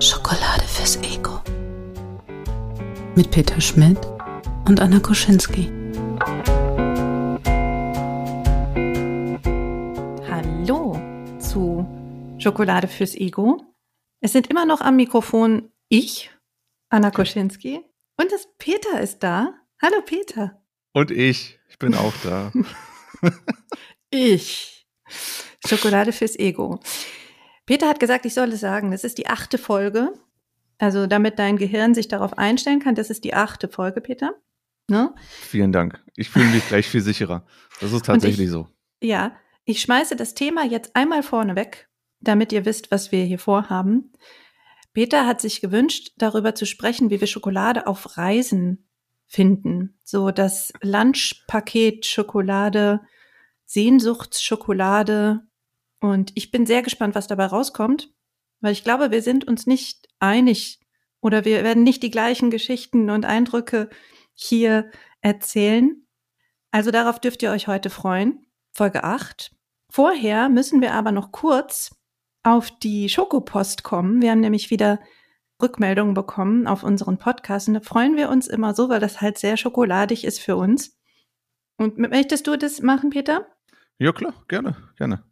Schokolade fürs Ego. Mit Peter Schmidt und Anna Koschinski. Hallo zu Schokolade fürs Ego. Es sind immer noch am Mikrofon ich, Anna Koschinski, und das Peter ist da. Hallo Peter. Und ich, ich bin auch da. Ich. Schokolade fürs Ego. Peter hat gesagt, ich soll es sagen. Das ist die achte Folge. Also damit dein Gehirn sich darauf einstellen kann, das ist die achte Folge, Peter. Ne? Vielen Dank. Ich fühle mich gleich viel sicherer. Das ist tatsächlich ich- so. Ja, ich schmeiße das Thema jetzt einmal vorne weg, damit ihr wisst, was wir hier vorhaben. Peter hat sich gewünscht, darüber zu sprechen, wie wir Schokolade auf Reisen finden. So das Lunchpaket Schokolade, Sehnsuchtsschokolade. Und ich bin sehr gespannt, was dabei rauskommt, weil ich glaube, wir sind uns nicht einig oder wir werden nicht die gleichen Geschichten und Eindrücke hier erzählen. Also darauf dürft ihr euch heute freuen. Folge 8. Vorher müssen wir aber noch kurz auf die Schokopost kommen. Wir haben nämlich wieder Rückmeldungen bekommen auf unseren Podcast und da freuen wir uns immer so, weil das halt sehr schokoladig ist für uns. Und möchtest du das machen, Peter? Ja, klar, gerne, gerne.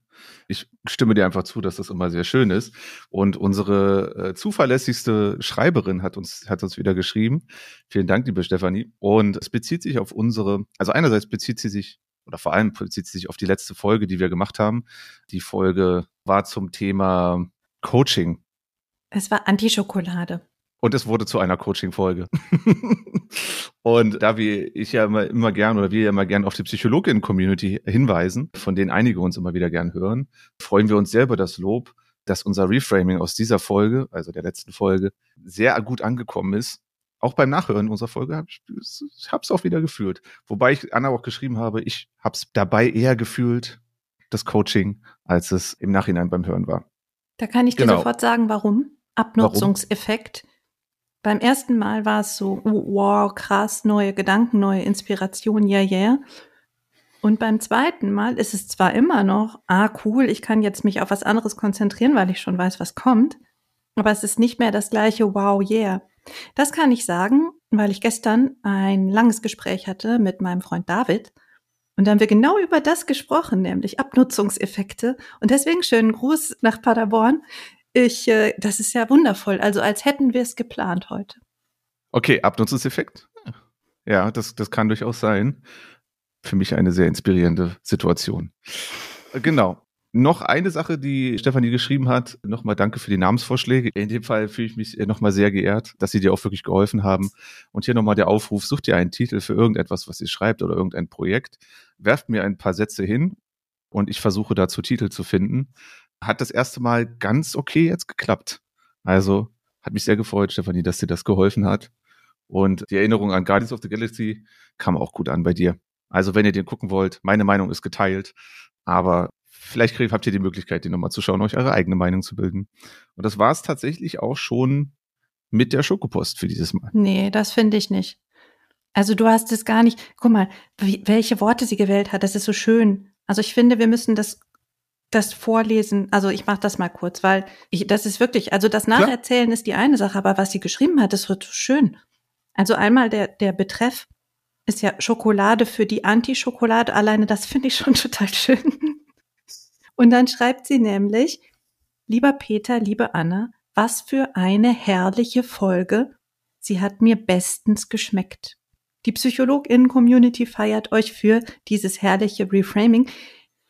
Ich stimme dir einfach zu, dass das immer sehr schön ist. Und unsere äh, zuverlässigste Schreiberin hat uns, hat uns wieder geschrieben. Vielen Dank, liebe Stefanie. Und es bezieht sich auf unsere, also einerseits bezieht sie sich, oder vor allem bezieht sie sich auf die letzte Folge, die wir gemacht haben. Die Folge war zum Thema Coaching. Es war Antischokolade. Und es wurde zu einer Coaching-Folge. und da wir ich ja immer, immer gern oder wir ja immer gern auf die Psychologinnen-Community hinweisen, von denen einige uns immer wieder gern hören, freuen wir uns sehr über das Lob, dass unser Reframing aus dieser Folge, also der letzten Folge, sehr gut angekommen ist. Auch beim Nachhören unserer Folge habe ich hab's auch wieder gefühlt. Wobei ich Anna auch geschrieben habe, ich habe es dabei eher gefühlt, das Coaching, als es im Nachhinein beim Hören war. Da kann ich dir Genau. sofort sagen, warum. Abnutzungseffekt. Beim ersten Mal war es so, oh, wow, krass, neue Gedanken, neue Inspiration, yeah, yeah. Und beim zweiten Mal ist es zwar immer noch, ah, cool, ich kann jetzt mich auf was anderes konzentrieren, weil ich schon weiß, was kommt. Aber es ist nicht mehr das gleiche Wow, yeah. Das kann ich sagen, weil ich gestern ein langes Gespräch hatte mit meinem Freund David. Und da haben wir genau über das gesprochen, nämlich Abnutzungseffekte. Und deswegen schönen Gruß nach Paderborn. Ich, äh, das ist ja wundervoll. Also als hätten wir es geplant heute. Okay, Abnutzungseffekt. Ja, das, das kann durchaus sein. Für mich eine sehr inspirierende Situation. Äh, Genau. Noch eine Sache, die Stefanie geschrieben hat. Nochmal danke für die Namensvorschläge. In dem Fall fühle ich mich nochmal sehr geehrt, dass sie dir auch wirklich geholfen haben. Und hier nochmal der Aufruf, such dir einen Titel für irgendetwas, was ihr schreibt oder irgendein Projekt. Werft mir ein paar Sätze hin und ich versuche dazu Titel zu finden. Hat das erste Mal ganz okay jetzt geklappt. Also hat mich sehr gefreut, Stefanie, dass dir das geholfen hat. Und die Erinnerung an Guardians of the Galaxy kam auch gut an bei dir. Also wenn ihr den gucken wollt, meine Meinung ist geteilt, aber vielleicht kriegt- habt ihr die Möglichkeit, den nochmal zu schauen, euch eure eigene Meinung zu bilden. Und das war es tatsächlich auch schon mit der Schokopost für dieses Mal. Nee, das finde ich nicht. Also du hast es gar nicht. Guck mal, wie, welche Worte sie gewählt hat. Das ist so schön. Also ich finde, wir müssen das das vorlesen. Also ich mache das mal kurz, weil ich, das ist wirklich. Also das Klar. Nacherzählen ist die eine Sache, aber was sie geschrieben hat, das wird so schön. Also einmal der der Betreff ist ja Schokolade für die Anti-Schokolade. Alleine das finde ich schon total schön. Und dann schreibt sie nämlich, lieber Peter, liebe Anna, was für eine herrliche Folge. Sie hat mir bestens geschmeckt. Die PsychologInnen-Community feiert euch für dieses herrliche Reframing.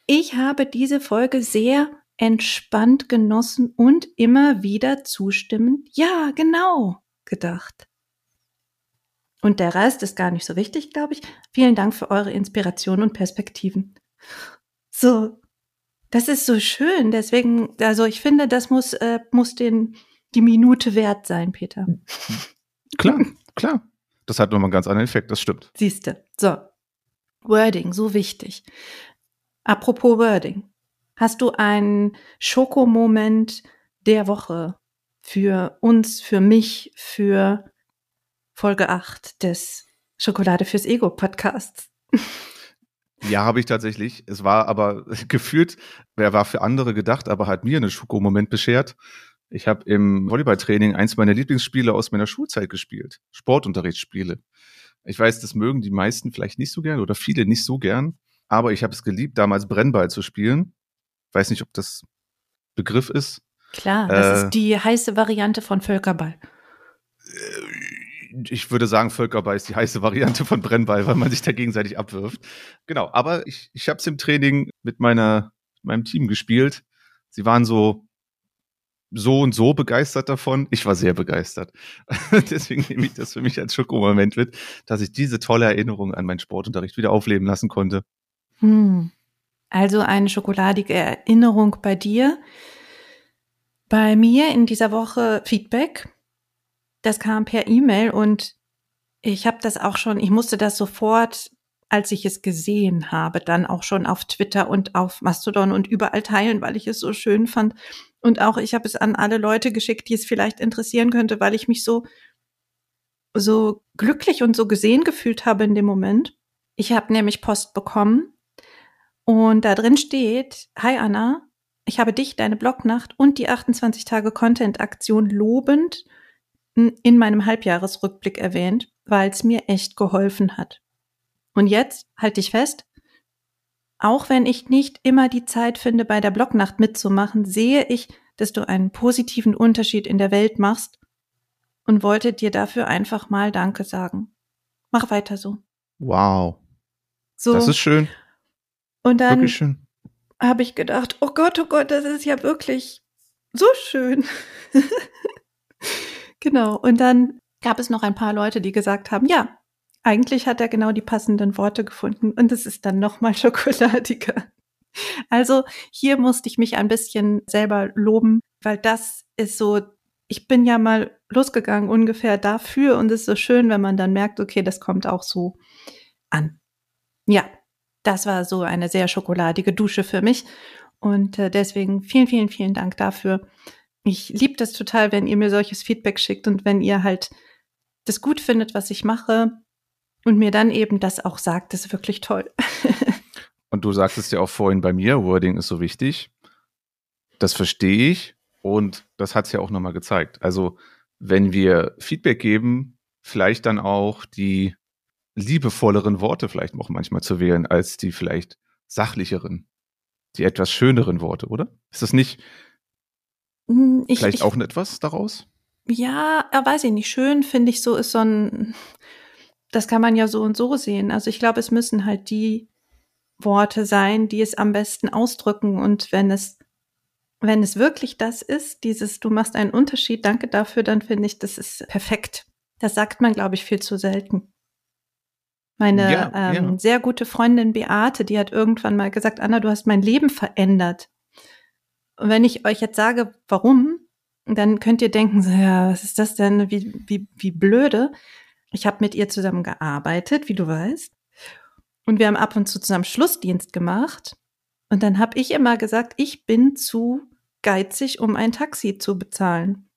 Ich habe diese Folge sehr entspannt genossen und immer wieder zustimmend, ja, genau, gedacht. Und der Rest ist gar nicht so wichtig, glaube ich. Vielen Dank für eure Inspiration und Perspektiven. So, das ist so schön. Deswegen, also ich finde, das muss, äh, muss den, die Minute wert sein, Peter. Klar, klar. Das hat nochmal einen ganz anderen Effekt, das stimmt. Siehste. So. Wording, so wichtig. Apropos Wording. Hast du einen Schokomoment der Woche für uns, für mich, für Folge 8 des Schokolade fürs Ego Podcasts. Ja, habe ich tatsächlich. Es war aber gefühlt, wer war für andere gedacht, aber hat mir einen Schokomoment beschert. Ich habe im Volleyballtraining eins meiner Lieblingsspiele aus meiner Schulzeit gespielt. Sportunterrichtsspiele. Ich weiß, das mögen die meisten vielleicht nicht so gern oder viele nicht so gern, aber ich habe es geliebt, damals Brennball zu spielen. Weiß nicht, ob das Begriff ist. Klar, das äh, ist die heiße Variante von Völkerball. Ich würde sagen, Völkerball ist die heiße Variante von Brennball, weil man sich da gegenseitig abwirft. Genau, aber ich, ich habe es im Training mit meiner, meinem Team gespielt. Sie waren so so und so begeistert davon. Ich war sehr begeistert. Deswegen nehme ich das für mich als Schokomoment mit, dass ich diese tolle Erinnerung an meinen Sportunterricht wieder aufleben lassen konnte. Hm. Also eine schokoladige Erinnerung bei dir. Bei mir in dieser Woche Feedback. Das kam per E-Mail und ich habe das auch schon, ich musste das sofort, als ich es gesehen habe, dann auch schon auf Twitter und auf Mastodon und überall teilen, weil ich es so schön fand. Und auch ich habe es an alle Leute geschickt, die es vielleicht interessieren könnte, weil ich mich so, so glücklich und so gesehen gefühlt habe in dem Moment. Ich habe nämlich Post bekommen und da drin steht, Hi Anna, ich habe dich, deine Blognacht und die 28 Tage Content-Aktion lobend in meinem Halbjahresrückblick erwähnt, weil es mir echt geholfen hat. Und jetzt, halt dich fest, auch wenn ich nicht immer die Zeit finde, bei der Blognacht mitzumachen, sehe ich, dass du einen positiven Unterschied in der Welt machst und wollte dir dafür einfach mal Danke sagen. Mach weiter so. Wow. So. Das ist schön. Und dann habe ich gedacht, oh Gott, oh Gott, das ist ja wirklich so schön. genau. Und dann gab es noch ein paar Leute, die gesagt haben, ja, eigentlich hat er genau die passenden Worte gefunden und es ist dann noch mal schokoladiger. Also hier musste ich mich ein bisschen selber loben, weil das ist so, ich bin ja mal losgegangen ungefähr dafür und es ist so schön, wenn man dann merkt, okay, das kommt auch so an. Ja, das war so eine sehr schokoladige Dusche für mich und äh, deswegen vielen, vielen, vielen Dank dafür. Ich liebe das total, wenn ihr mir solches Feedback schickt und wenn ihr halt das gut findet, was ich mache und mir dann eben das auch sagt, das ist wirklich toll. und du sagtest ja auch vorhin bei mir, Wording ist so wichtig. Das verstehe ich und das hat es ja auch nochmal gezeigt. Also wenn wir Feedback geben, vielleicht dann auch die liebevolleren Worte vielleicht auch manchmal zu wählen, als die vielleicht sachlicheren, die etwas schöneren Worte, oder? Ist das nicht ich, vielleicht ich, auch etwas daraus? Ja, weiß ich nicht. Schön finde ich so ist so ein das kann man ja so und so sehen. Also ich glaube, es müssen halt die Worte sein, die es am besten ausdrücken. Und wenn es, wenn es wirklich das ist, dieses, du machst einen Unterschied, danke dafür, dann finde ich, das ist perfekt. Das sagt man, glaube ich, viel zu selten. Meine ja, ähm, ja. sehr gute Freundin Beate, die hat irgendwann mal gesagt, Anna, du hast mein Leben verändert. Und wenn ich euch jetzt sage, warum, dann könnt ihr denken, so, ja, was ist das denn, wie, wie, wie blöde. Ich habe mit ihr zusammen gearbeitet, wie du weißt. Und wir haben ab und zu zusammen Schlussdienst gemacht. Und dann habe ich immer gesagt, ich bin zu geizig, um ein Taxi zu bezahlen.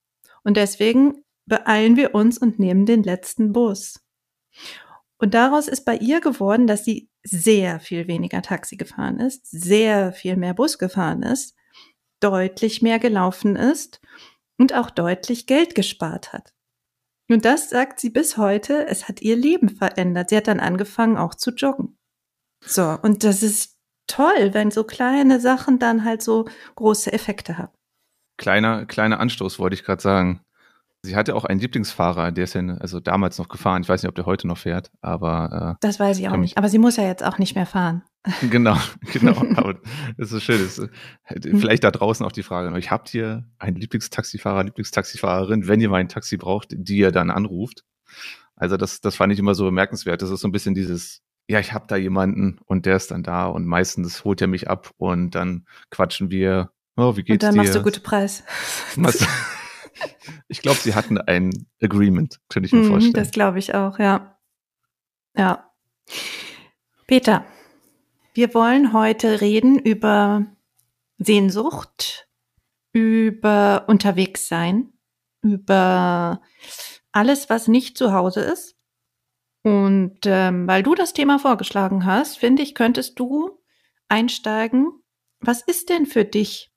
Und deswegen beeilen wir uns und nehmen den letzten Bus. Und daraus ist bei ihr geworden, dass sie sehr viel weniger Taxi gefahren ist, sehr viel mehr Bus gefahren ist, deutlich mehr gelaufen ist und auch deutlich Geld gespart hat. Und das sagt sie bis heute, es hat ihr Leben verändert. Sie hat dann angefangen auch zu joggen. So, und das ist toll, wenn so kleine Sachen dann halt so große Effekte haben. Kleiner, kleiner Anstoß wollte ich gerade sagen. Sie hatte auch einen Lieblingsfahrer, der ist ja also damals noch gefahren. Ich weiß nicht, ob der heute noch fährt, aber. Äh, das weiß ich auch nicht. Aber sie muss ja jetzt auch nicht mehr fahren. Genau, genau. aber es ist schön. Ist, vielleicht da draußen auch die Frage: Ich habt ihr einen Lieblingstaxifahrer, Lieblingstaxifahrerin, wenn ihr mal ein Taxi braucht, die ihr dann anruft? Also das, das fand ich immer so bemerkenswert. Das ist so ein bisschen dieses, ja, ich hab da jemanden und der ist dann da und meistens holt er mich ab und dann quatschen wir. Oh, wie geht's dir? Und dann dir? machst du gute Preis. Ich glaube, sie hatten ein Agreement, könnte ich mir mm, vorstellen. Das glaube ich auch, ja. Ja. Peter, wir wollen heute reden über Sehnsucht, über Unterwegssein über alles, was nicht zu Hause ist. Und ähm, weil du das Thema vorgeschlagen hast, finde ich, könntest du einsteigen. Was ist denn für dich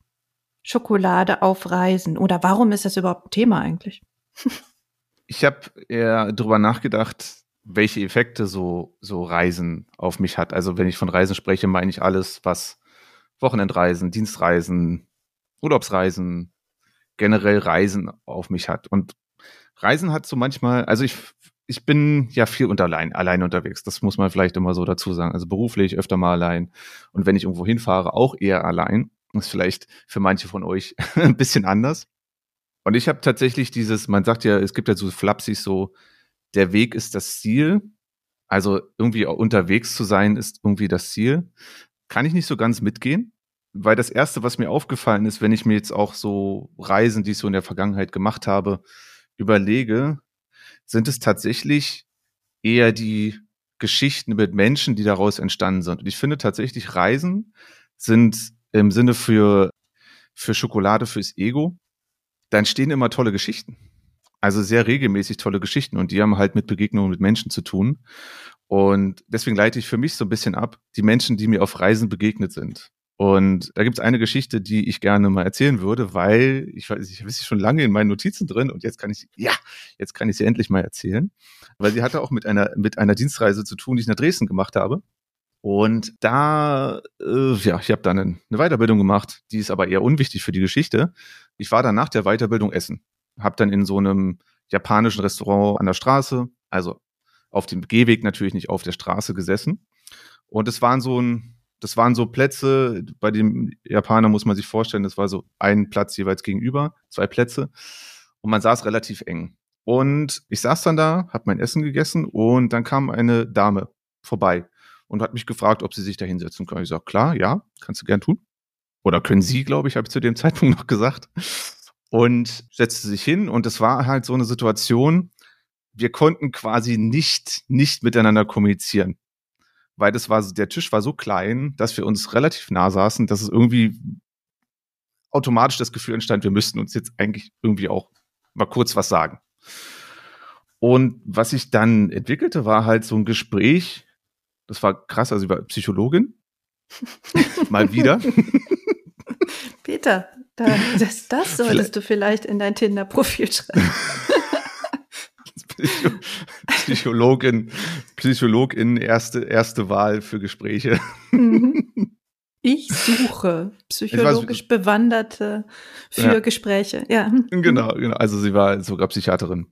Schokolade auf Reisen? Oder warum ist das überhaupt ein Thema eigentlich? ich habe eher drüber nachgedacht, welche Effekte so, so Reisen auf mich hat. Also wenn ich von Reisen spreche, meine ich alles, was Wochenendreisen, Dienstreisen, Urlaubsreisen, generell Reisen auf mich hat. Und Reisen hat so manchmal, also ich, ich bin ja viel unter allein, allein unterwegs. Das muss man vielleicht immer so dazu sagen. Also beruflich öfter mal allein. Und wenn ich irgendwo hinfahre, auch eher allein. Das ist vielleicht für manche von euch ein bisschen anders. Und ich habe tatsächlich dieses, man sagt ja, es gibt ja so flapsig so, der Weg ist das Ziel. Also irgendwie unterwegs zu sein ist irgendwie das Ziel. Kann ich nicht so ganz mitgehen, weil das erste, was mir aufgefallen ist, wenn ich mir jetzt auch so Reisen, die ich so in der Vergangenheit gemacht habe, überlege, sind es tatsächlich eher die Geschichten mit Menschen, die daraus entstanden sind. Und ich finde tatsächlich Reisen sind im Sinne für, für Schokolade fürs Ego, da entstehen immer tolle Geschichten. Also sehr regelmäßig tolle Geschichten und die haben halt mit Begegnungen mit Menschen zu tun. Und deswegen leite ich für mich so ein bisschen ab, die Menschen, die mir auf Reisen begegnet sind. Und da gibt es eine Geschichte, die ich gerne mal erzählen würde, weil ich weiß, ich sie schon lange in meinen Notizen drin und jetzt kann ich sie, ja, jetzt kann ich sie endlich mal erzählen. Weil sie hatte auch mit einer, mit einer Dienstreise zu tun, die ich nach Dresden gemacht habe. Und da, äh, ja, ich habe dann eine, eine Weiterbildung gemacht, die ist aber eher unwichtig für die Geschichte. Ich war dann nach der Weiterbildung essen, habe dann in so einem japanischen Restaurant an der Straße, also auf dem Gehweg natürlich nicht auf der Straße gesessen. Und es waren so ein, das waren so Plätze, bei dem Japaner muss man sich vorstellen, das war so ein Platz jeweils gegenüber, zwei Plätze. Und man saß relativ eng. Und ich saß dann da, habe mein Essen gegessen und dann kam eine Dame vorbei und hat mich gefragt, ob sie sich da hinsetzen können. Ich sage, klar, ja, kannst du gern tun. Oder können Sie, glaube ich, habe ich zu dem Zeitpunkt noch gesagt. Und setzte sich hin und es war halt so eine Situation, wir konnten quasi nicht, nicht miteinander kommunizieren. Weil das war, der Tisch war so klein, dass wir uns relativ nah saßen, dass es irgendwie automatisch das Gefühl entstand, wir müssten uns jetzt eigentlich irgendwie auch mal kurz was sagen. Und was sich dann entwickelte, war halt so ein Gespräch, das war krass, also über Psychologin. Mal wieder. Peter, da, das, das solltest vielleicht. du vielleicht in dein Tinder-Profil schreiben. Psychologin, Psychologin, erste, erste Wahl für Gespräche. Mhm. Ich suche psychologisch ich weiß, Bewanderte für ja. Gespräche. Ja. Genau, genau. Also sie war sogar Psychiaterin.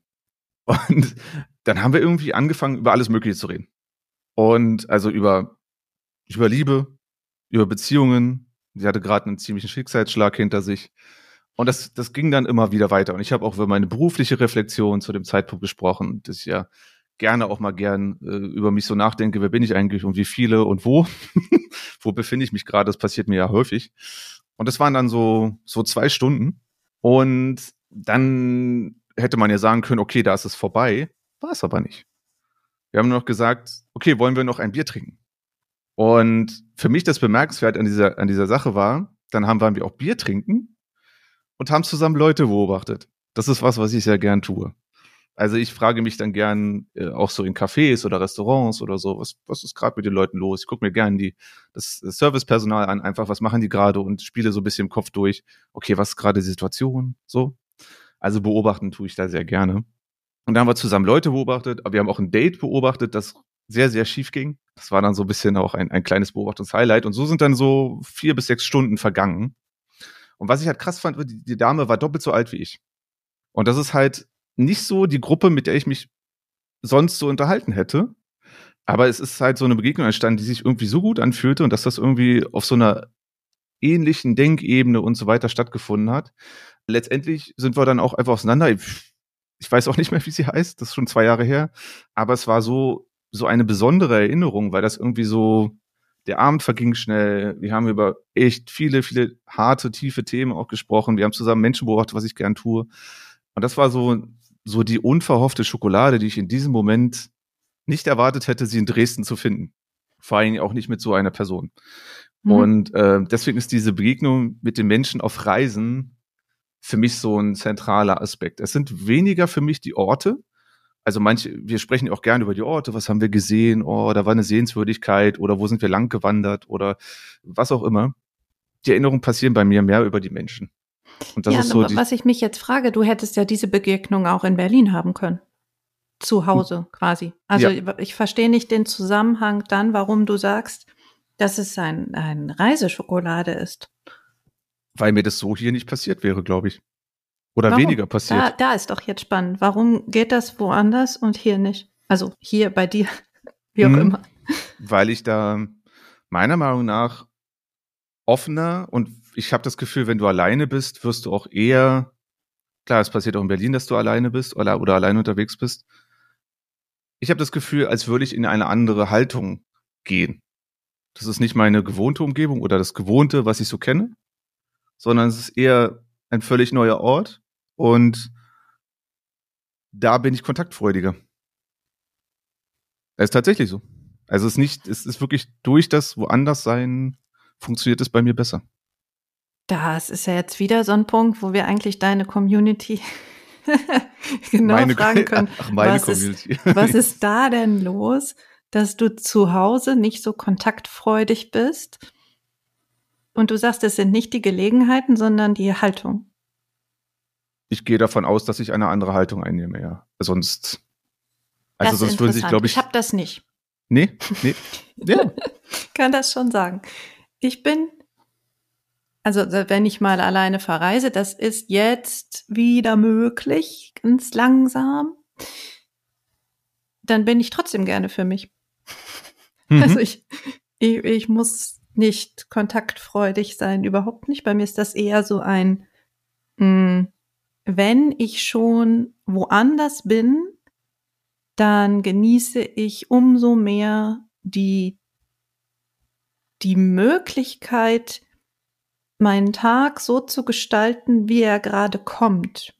Und dann haben wir irgendwie angefangen, über alles Mögliche zu reden. Und also über, über Liebe, über Beziehungen. Sie hatte gerade einen ziemlichen Schicksalsschlag hinter sich. Und das, das ging dann immer wieder weiter. Und ich habe auch über meine berufliche Reflexion zu dem Zeitpunkt gesprochen, dass ich ja gerne auch mal gern äh, über mich so nachdenke, wer bin ich eigentlich und wie viele und wo? wo befinde ich mich gerade? Das passiert mir ja häufig. Und das waren dann so, so zwei Stunden. Und dann hätte man ja sagen können, okay, da ist es vorbei. War es aber nicht. Wir haben noch gesagt, okay, wollen wir noch ein Bier trinken? Und für mich das bemerkenswert an dieser, an dieser Sache war, dann haben wir auch Bier trinken und haben zusammen Leute beobachtet. Das ist was, was ich sehr gern tue. Also ich frage mich dann gern äh, auch so in Cafés oder Restaurants oder so, was, was ist gerade mit den Leuten los? Ich gucke mir gern die, das, das Servicepersonal an, einfach, was machen die gerade und spiele so ein bisschen im Kopf durch, okay, was ist gerade die Situation? So. Also beobachten tue ich da sehr gerne. Und da haben wir zusammen Leute beobachtet, aber wir haben auch ein Date beobachtet, das sehr, sehr schief ging. Das war dann so ein bisschen auch ein, ein kleines Beobachtungshighlight. Und so sind dann so vier bis sechs Stunden vergangen. Und was ich halt krass fand, die, die Dame war doppelt so alt wie ich. Und das ist halt nicht so die Gruppe, mit der ich mich sonst so unterhalten hätte. Aber es ist halt so eine Begegnung entstanden, die sich irgendwie so gut anfühlte und dass das irgendwie auf so einer ähnlichen Denkebene und so weiter stattgefunden hat. Letztendlich sind wir dann auch einfach auseinander ich weiß auch nicht mehr, wie sie heißt, das ist schon zwei Jahre her, aber es war so, so eine besondere Erinnerung, weil das irgendwie so, der Abend verging schnell, wir haben über echt viele, viele harte, tiefe Themen auch gesprochen, wir haben zusammen Menschen beobachtet, was ich gern tue. Und das war so, so die unverhoffte Schokolade, die ich in diesem Moment nicht erwartet hätte, sie in Dresden zu finden. Vor allem auch nicht mit so einer Person. Mhm. Und äh, deswegen ist diese Begegnung mit den Menschen auf Reisen für mich so ein zentraler Aspekt. Es sind weniger für mich die Orte. Also manche, wir sprechen auch gerne über die Orte, was haben wir gesehen, oh, da war eine Sehenswürdigkeit oder wo sind wir lang gewandert oder was auch immer. Die Erinnerungen passieren bei mir mehr über die Menschen. Und das ja, ist so was ich mich jetzt frage, du hättest ja diese Begegnung auch in Berlin haben können. Zu Hause quasi. Also ja. ich verstehe nicht den Zusammenhang dann, warum du sagst, dass es ein, ein Reiseschokolade ist. Weil mir das so hier nicht passiert wäre, glaube ich. Oder Warum? weniger passiert. Da, da ist doch jetzt spannend. Warum geht das woanders und hier nicht? Also hier bei dir, wie auch mhm. immer. Weil ich da meiner Meinung nach offener und ich habe das Gefühl, wenn du alleine bist, wirst du auch eher, klar, es passiert auch in Berlin, dass du alleine bist oder, oder alleine unterwegs bist. Ich habe das Gefühl, als würde ich in eine andere Haltung gehen. Das ist nicht meine gewohnte Umgebung oder das Gewohnte, was ich so kenne, sondern es ist eher ein völlig neuer Ort und da bin ich kontaktfreudiger. Das ist tatsächlich so. Also es ist nicht, es ist wirklich durch das woanders sein, funktioniert es bei mir besser. Das ist ja jetzt wieder so ein Punkt, wo wir eigentlich deine Community genau meine, fragen können. Ach, meine was Community. Ist, was ist da denn los? dass du zu Hause nicht so kontaktfreudig bist. Und du sagst, es sind nicht die Gelegenheiten, sondern die Haltung. Ich gehe davon aus, dass ich eine andere Haltung einnehme, ja. Sonst, also sonst würde sich, glaube ich. Ich habe das nicht. Nee, nee. Ja. Kann das schon sagen. Ich bin, also wenn ich mal alleine verreise, das ist jetzt wieder möglich, ganz langsam, dann bin ich trotzdem gerne für mich. Mhm. Also ich, ich, ich muss nicht kontaktfreudig sein, überhaupt nicht. Bei mir ist das eher so ein, mh, hm, wenn ich schon woanders bin, dann genieße ich umso mehr die, die Möglichkeit, meinen Tag so zu gestalten, wie er gerade kommt.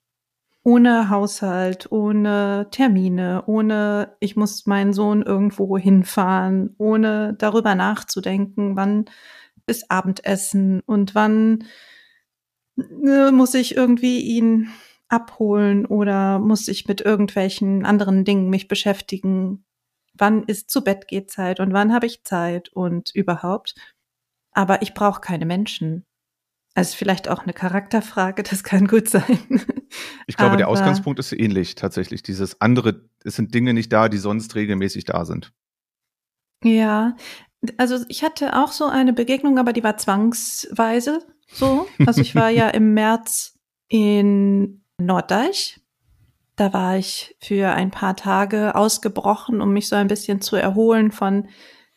Ohne Haushalt, ohne Termine, ohne ich muss meinen Sohn irgendwo hinfahren, ohne darüber nachzudenken, wann ist Abendessen und wann muss ich irgendwie ihn abholen oder muss ich mit irgendwelchen anderen Dingen mich beschäftigen. Wann ist zu Bett geht Zeit und wann habe ich Zeit und überhaupt. Aber ich brauche keine Menschen. Also vielleicht auch eine Charakterfrage, das kann gut sein. Ich glaube, Aber der Ausgangspunkt ist ähnlich tatsächlich. Dieses andere, es sind Dinge nicht da, die sonst regelmäßig da sind. Ja, also ich hatte auch so eine Begegnung, aber die war zwangsweise so. Also ich war ja im März in Norddeich. Da war ich für ein paar Tage ausgebrochen, um mich so ein bisschen zu erholen von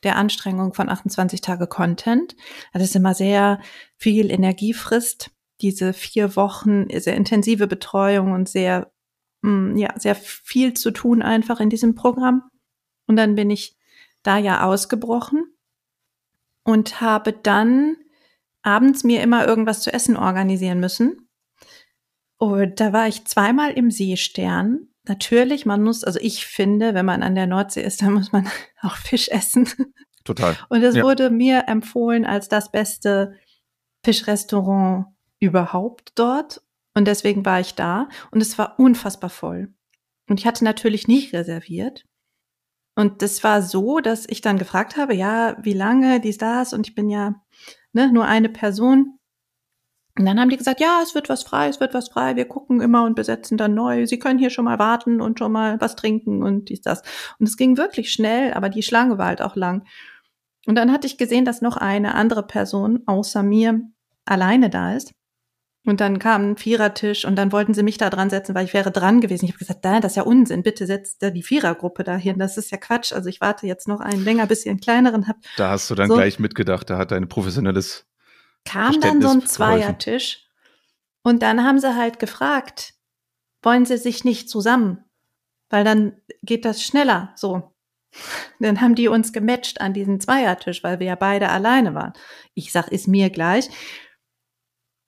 der Anstrengung von 28 Tage Content. Das ist immer sehr viel Energie frisst. Diese vier Wochen sehr intensive Betreuung und sehr, mm, ja, sehr viel zu tun einfach in diesem Programm. Und dann bin ich da ja ausgebrochen und habe dann abends mir immer irgendwas zu essen organisieren müssen. Und da war ich zweimal im Seestern natürlich, man muss, also ich finde, wenn man an der Nordsee ist, dann muss man auch Fisch essen. Total. Und es ja. wurde mir empfohlen als das beste Fischrestaurant überhaupt dort. Und deswegen war ich da und es war unfassbar voll. Und ich hatte natürlich nicht reserviert. Und das war so, dass ich dann gefragt habe, ja, wie lange, dies, das, und ich bin ja ne, nur eine Person. Und dann haben die gesagt, ja, es wird was frei, es wird was frei, wir gucken immer und besetzen dann neu. Sie können hier schon mal warten und schon mal was trinken und dies, das. Und es ging wirklich schnell, aber die Schlange war halt auch lang. Und dann hatte ich gesehen, dass noch eine andere Person außer mir alleine da ist. Und dann kam ein Vierertisch und dann wollten sie mich da dran setzen, weil ich wäre dran gewesen. Ich habe gesagt, nein, das ist ja Unsinn, bitte setzt da die Vierergruppe dahin. Das ist ja Quatsch. Also ich warte jetzt noch einen länger, bis ihr einen kleineren habt. Da hast du dann so. gleich mitgedacht, da hat ein professionelles kam dann so ein Zweiertisch und dann haben sie halt gefragt, wollen sie sich nicht zusammen? Weil dann geht das schneller so. Dann haben die uns gematcht an diesen Zweiertisch, weil wir ja beide alleine waren. Ich sag, ist mir gleich.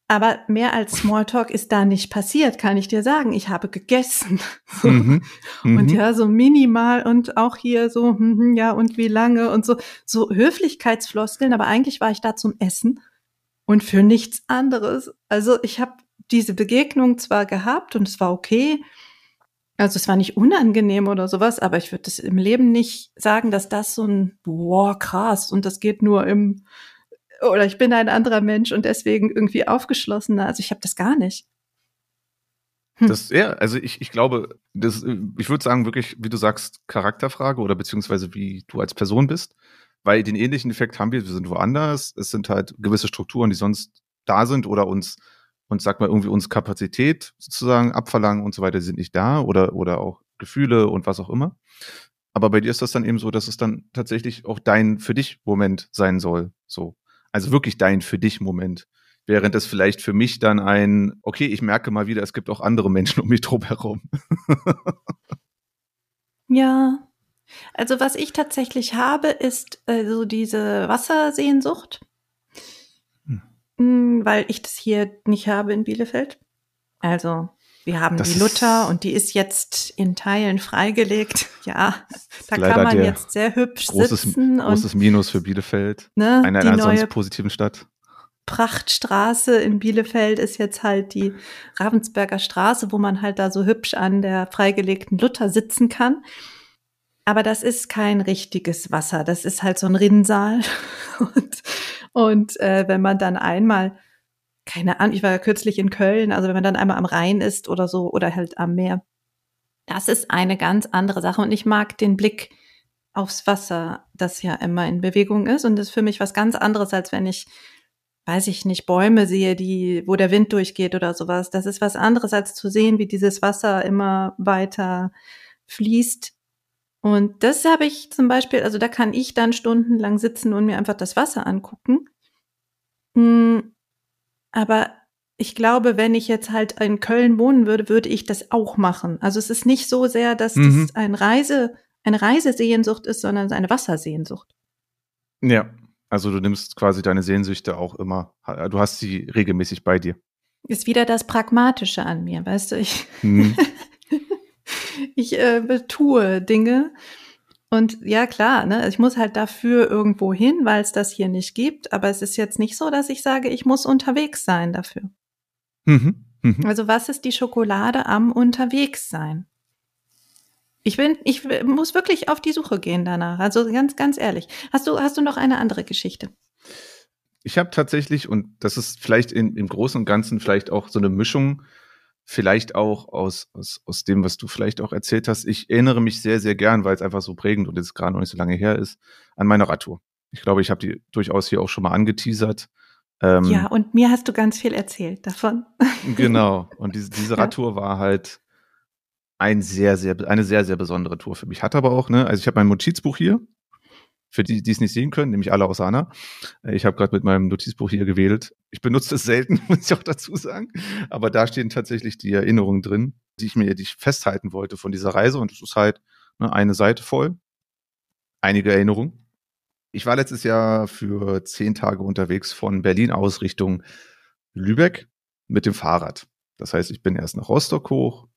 Aber mehr als Smalltalk ist da nicht passiert, kann ich dir sagen. Ich habe gegessen. Mhm, und mhm. ja, so minimal und auch hier so, hm, ja, und wie lange und so, so Höflichkeitsfloskeln. Aber eigentlich war ich da zum Essen und für nichts anderes. Also ich habe diese Begegnung zwar gehabt und es war okay. Also es war nicht unangenehm oder sowas, aber ich würde das im Leben nicht sagen, dass das so ein, boah, krass und das geht nur im, oder ich bin ein anderer Mensch und deswegen irgendwie aufgeschlossener. Also ich habe das gar nicht. Hm. Das, ja, also ich, ich glaube, das, ich würde sagen, wirklich, wie du sagst, Charakterfrage oder beziehungsweise wie du als Person bist. Weil den ähnlichen Effekt haben wir, wir sind woanders. Es sind halt gewisse Strukturen, die sonst da sind oder uns, uns sag mal, irgendwie uns Kapazität sozusagen abverlangen und so weiter, die sind nicht da oder, oder auch Gefühle und was auch immer. Aber bei dir ist das dann eben so, dass es dann tatsächlich auch dein für dich Moment sein soll. So. Also wirklich dein für dich Moment. Während es vielleicht für mich dann ein, okay, ich merke mal wieder, es gibt auch andere Menschen um mich drum herum. ja. Also was ich tatsächlich habe, ist äh, so diese Wassersehnsucht. Hm. hm. Weil ich das hier nicht habe in Bielefeld. Also wir haben das die Luther und die ist jetzt in Teilen freigelegt. Ja, da kann man jetzt sehr hübsch großes, sitzen. Großes Minus für Bielefeld. Ne, Einer einer sonst positiven Stadt. Prachtstraße in Bielefeld ist jetzt halt die Ravensberger Straße, wo man halt da so hübsch an der freigelegten Luther sitzen kann. Aber das ist kein richtiges Wasser. Das ist halt so ein Rinnsal. Und, und äh, wenn man dann einmal, keine Ahnung, ich war ja kürzlich in Köln, also wenn man dann einmal am Rhein ist oder so oder halt am Meer, das ist eine ganz andere Sache. Und ich mag den Blick aufs Wasser, das ja immer in Bewegung ist. Und das ist für mich was ganz anderes, als wenn ich weiß ich nicht, Bäume sehe, die, wo der Wind durchgeht oder sowas. Das ist was anderes, als zu sehen, wie dieses Wasser immer weiter fließt. Und das habe ich zum Beispiel, also da kann ich dann stundenlang sitzen und mir einfach das Wasser angucken. Hm, aber ich glaube, wenn ich jetzt halt in Köln wohnen würde, würde ich das auch machen. Also es ist nicht so sehr, dass mhm. das ein Reise, eine Reisesehnsucht ist, sondern eine Wassersehnsucht. Ja, also du nimmst quasi deine Sehnsüchte auch immer, du hast sie regelmäßig bei dir. Ist wieder das Pragmatische an mir, weißt du? Ich, mhm. ich äh, tue Dinge. Und ja, klar, ne, ich muss halt dafür irgendwo hin, weil es das hier nicht gibt. Aber es ist jetzt nicht so, dass ich sage, ich muss unterwegs sein dafür. Mhm. Mhm. Also was ist die Schokolade am unterwegs sein? Ich bin, ich muss wirklich auf die Suche gehen danach. Also ganz, ganz ehrlich. Hast du, hast du noch eine andere Geschichte? Ich habe tatsächlich, und das ist vielleicht in, im Großen und Ganzen vielleicht auch so eine Mischung, vielleicht auch aus, aus, aus dem, was du vielleicht auch erzählt hast. Ich erinnere mich sehr, sehr gern, weil es einfach so prägend und jetzt gerade noch nicht so lange her ist, an meine Radtour. Ich glaube, ich habe die durchaus hier auch schon mal angeteasert. Ähm, ja, und mir hast du ganz viel erzählt davon. Genau. Und diese, diese Radtour war halt ein sehr, sehr, eine sehr, sehr besondere Tour für mich. Hat aber auch, ne, also ich habe mein Notizbuch hier, für die, die es nicht sehen können, nämlich alle aus Anna. Äh, ich habe gerade mit meinem Notizbuch hier gewählt. Ich benutze es selten, muss ich auch dazu sagen. Aber da stehen tatsächlich die Erinnerungen drin, die ich mir, die ich festhalten wollte von dieser Reise. Und es ist halt ne, eine Seite voll. Einige Erinnerungen. Ich war letztes Jahr für zehn Tage unterwegs von Berlin aus Richtung Lübeck mit dem Fahrrad. Das heißt, ich bin erst nach Rostock hoch,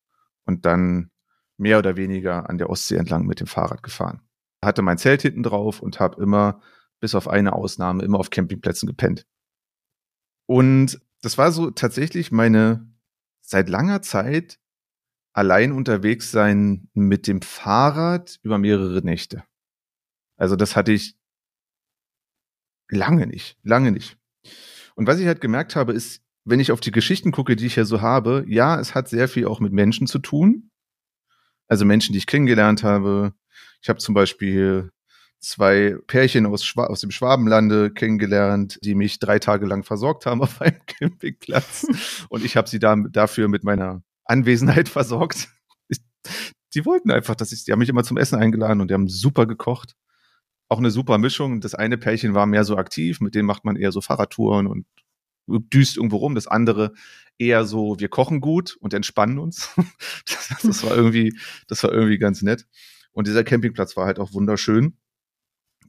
und dann mehr oder weniger an der Ostsee entlang mit dem Fahrrad gefahren. Hatte mein Zelt hinten drauf und habe immer, bis auf eine Ausnahme, immer auf Campingplätzen gepennt. Und das war so tatsächlich meine seit langer Zeit allein unterwegs sein mit dem Fahrrad über mehrere Nächte. Also das hatte ich lange nicht, lange nicht. Und was ich halt gemerkt habe, ist, wenn ich auf die Geschichten gucke, die ich ja so habe, ja, es hat sehr viel auch mit Menschen zu tun. Also Menschen, die ich kennengelernt habe. Ich habe zum Beispiel zwei Pärchen aus, Schwa aus dem Schwabenlande kennengelernt, die mich drei Tage lang versorgt haben auf einem Campingplatz. Und ich habe sie da, dafür mit meiner Anwesenheit versorgt. Ich, die wollten einfach, dass ich, die haben mich immer zum Essen eingeladen und die haben super gekocht. Auch eine super Mischung. Das eine Pärchen war mehr so aktiv, mit denen macht man eher so Fahrradtouren und düst irgendwo rum. Das andere eher so, wir kochen gut und entspannen uns. das, das war irgendwie, das war irgendwie ganz nett. Und dieser Campingplatz war halt auch wunderschön.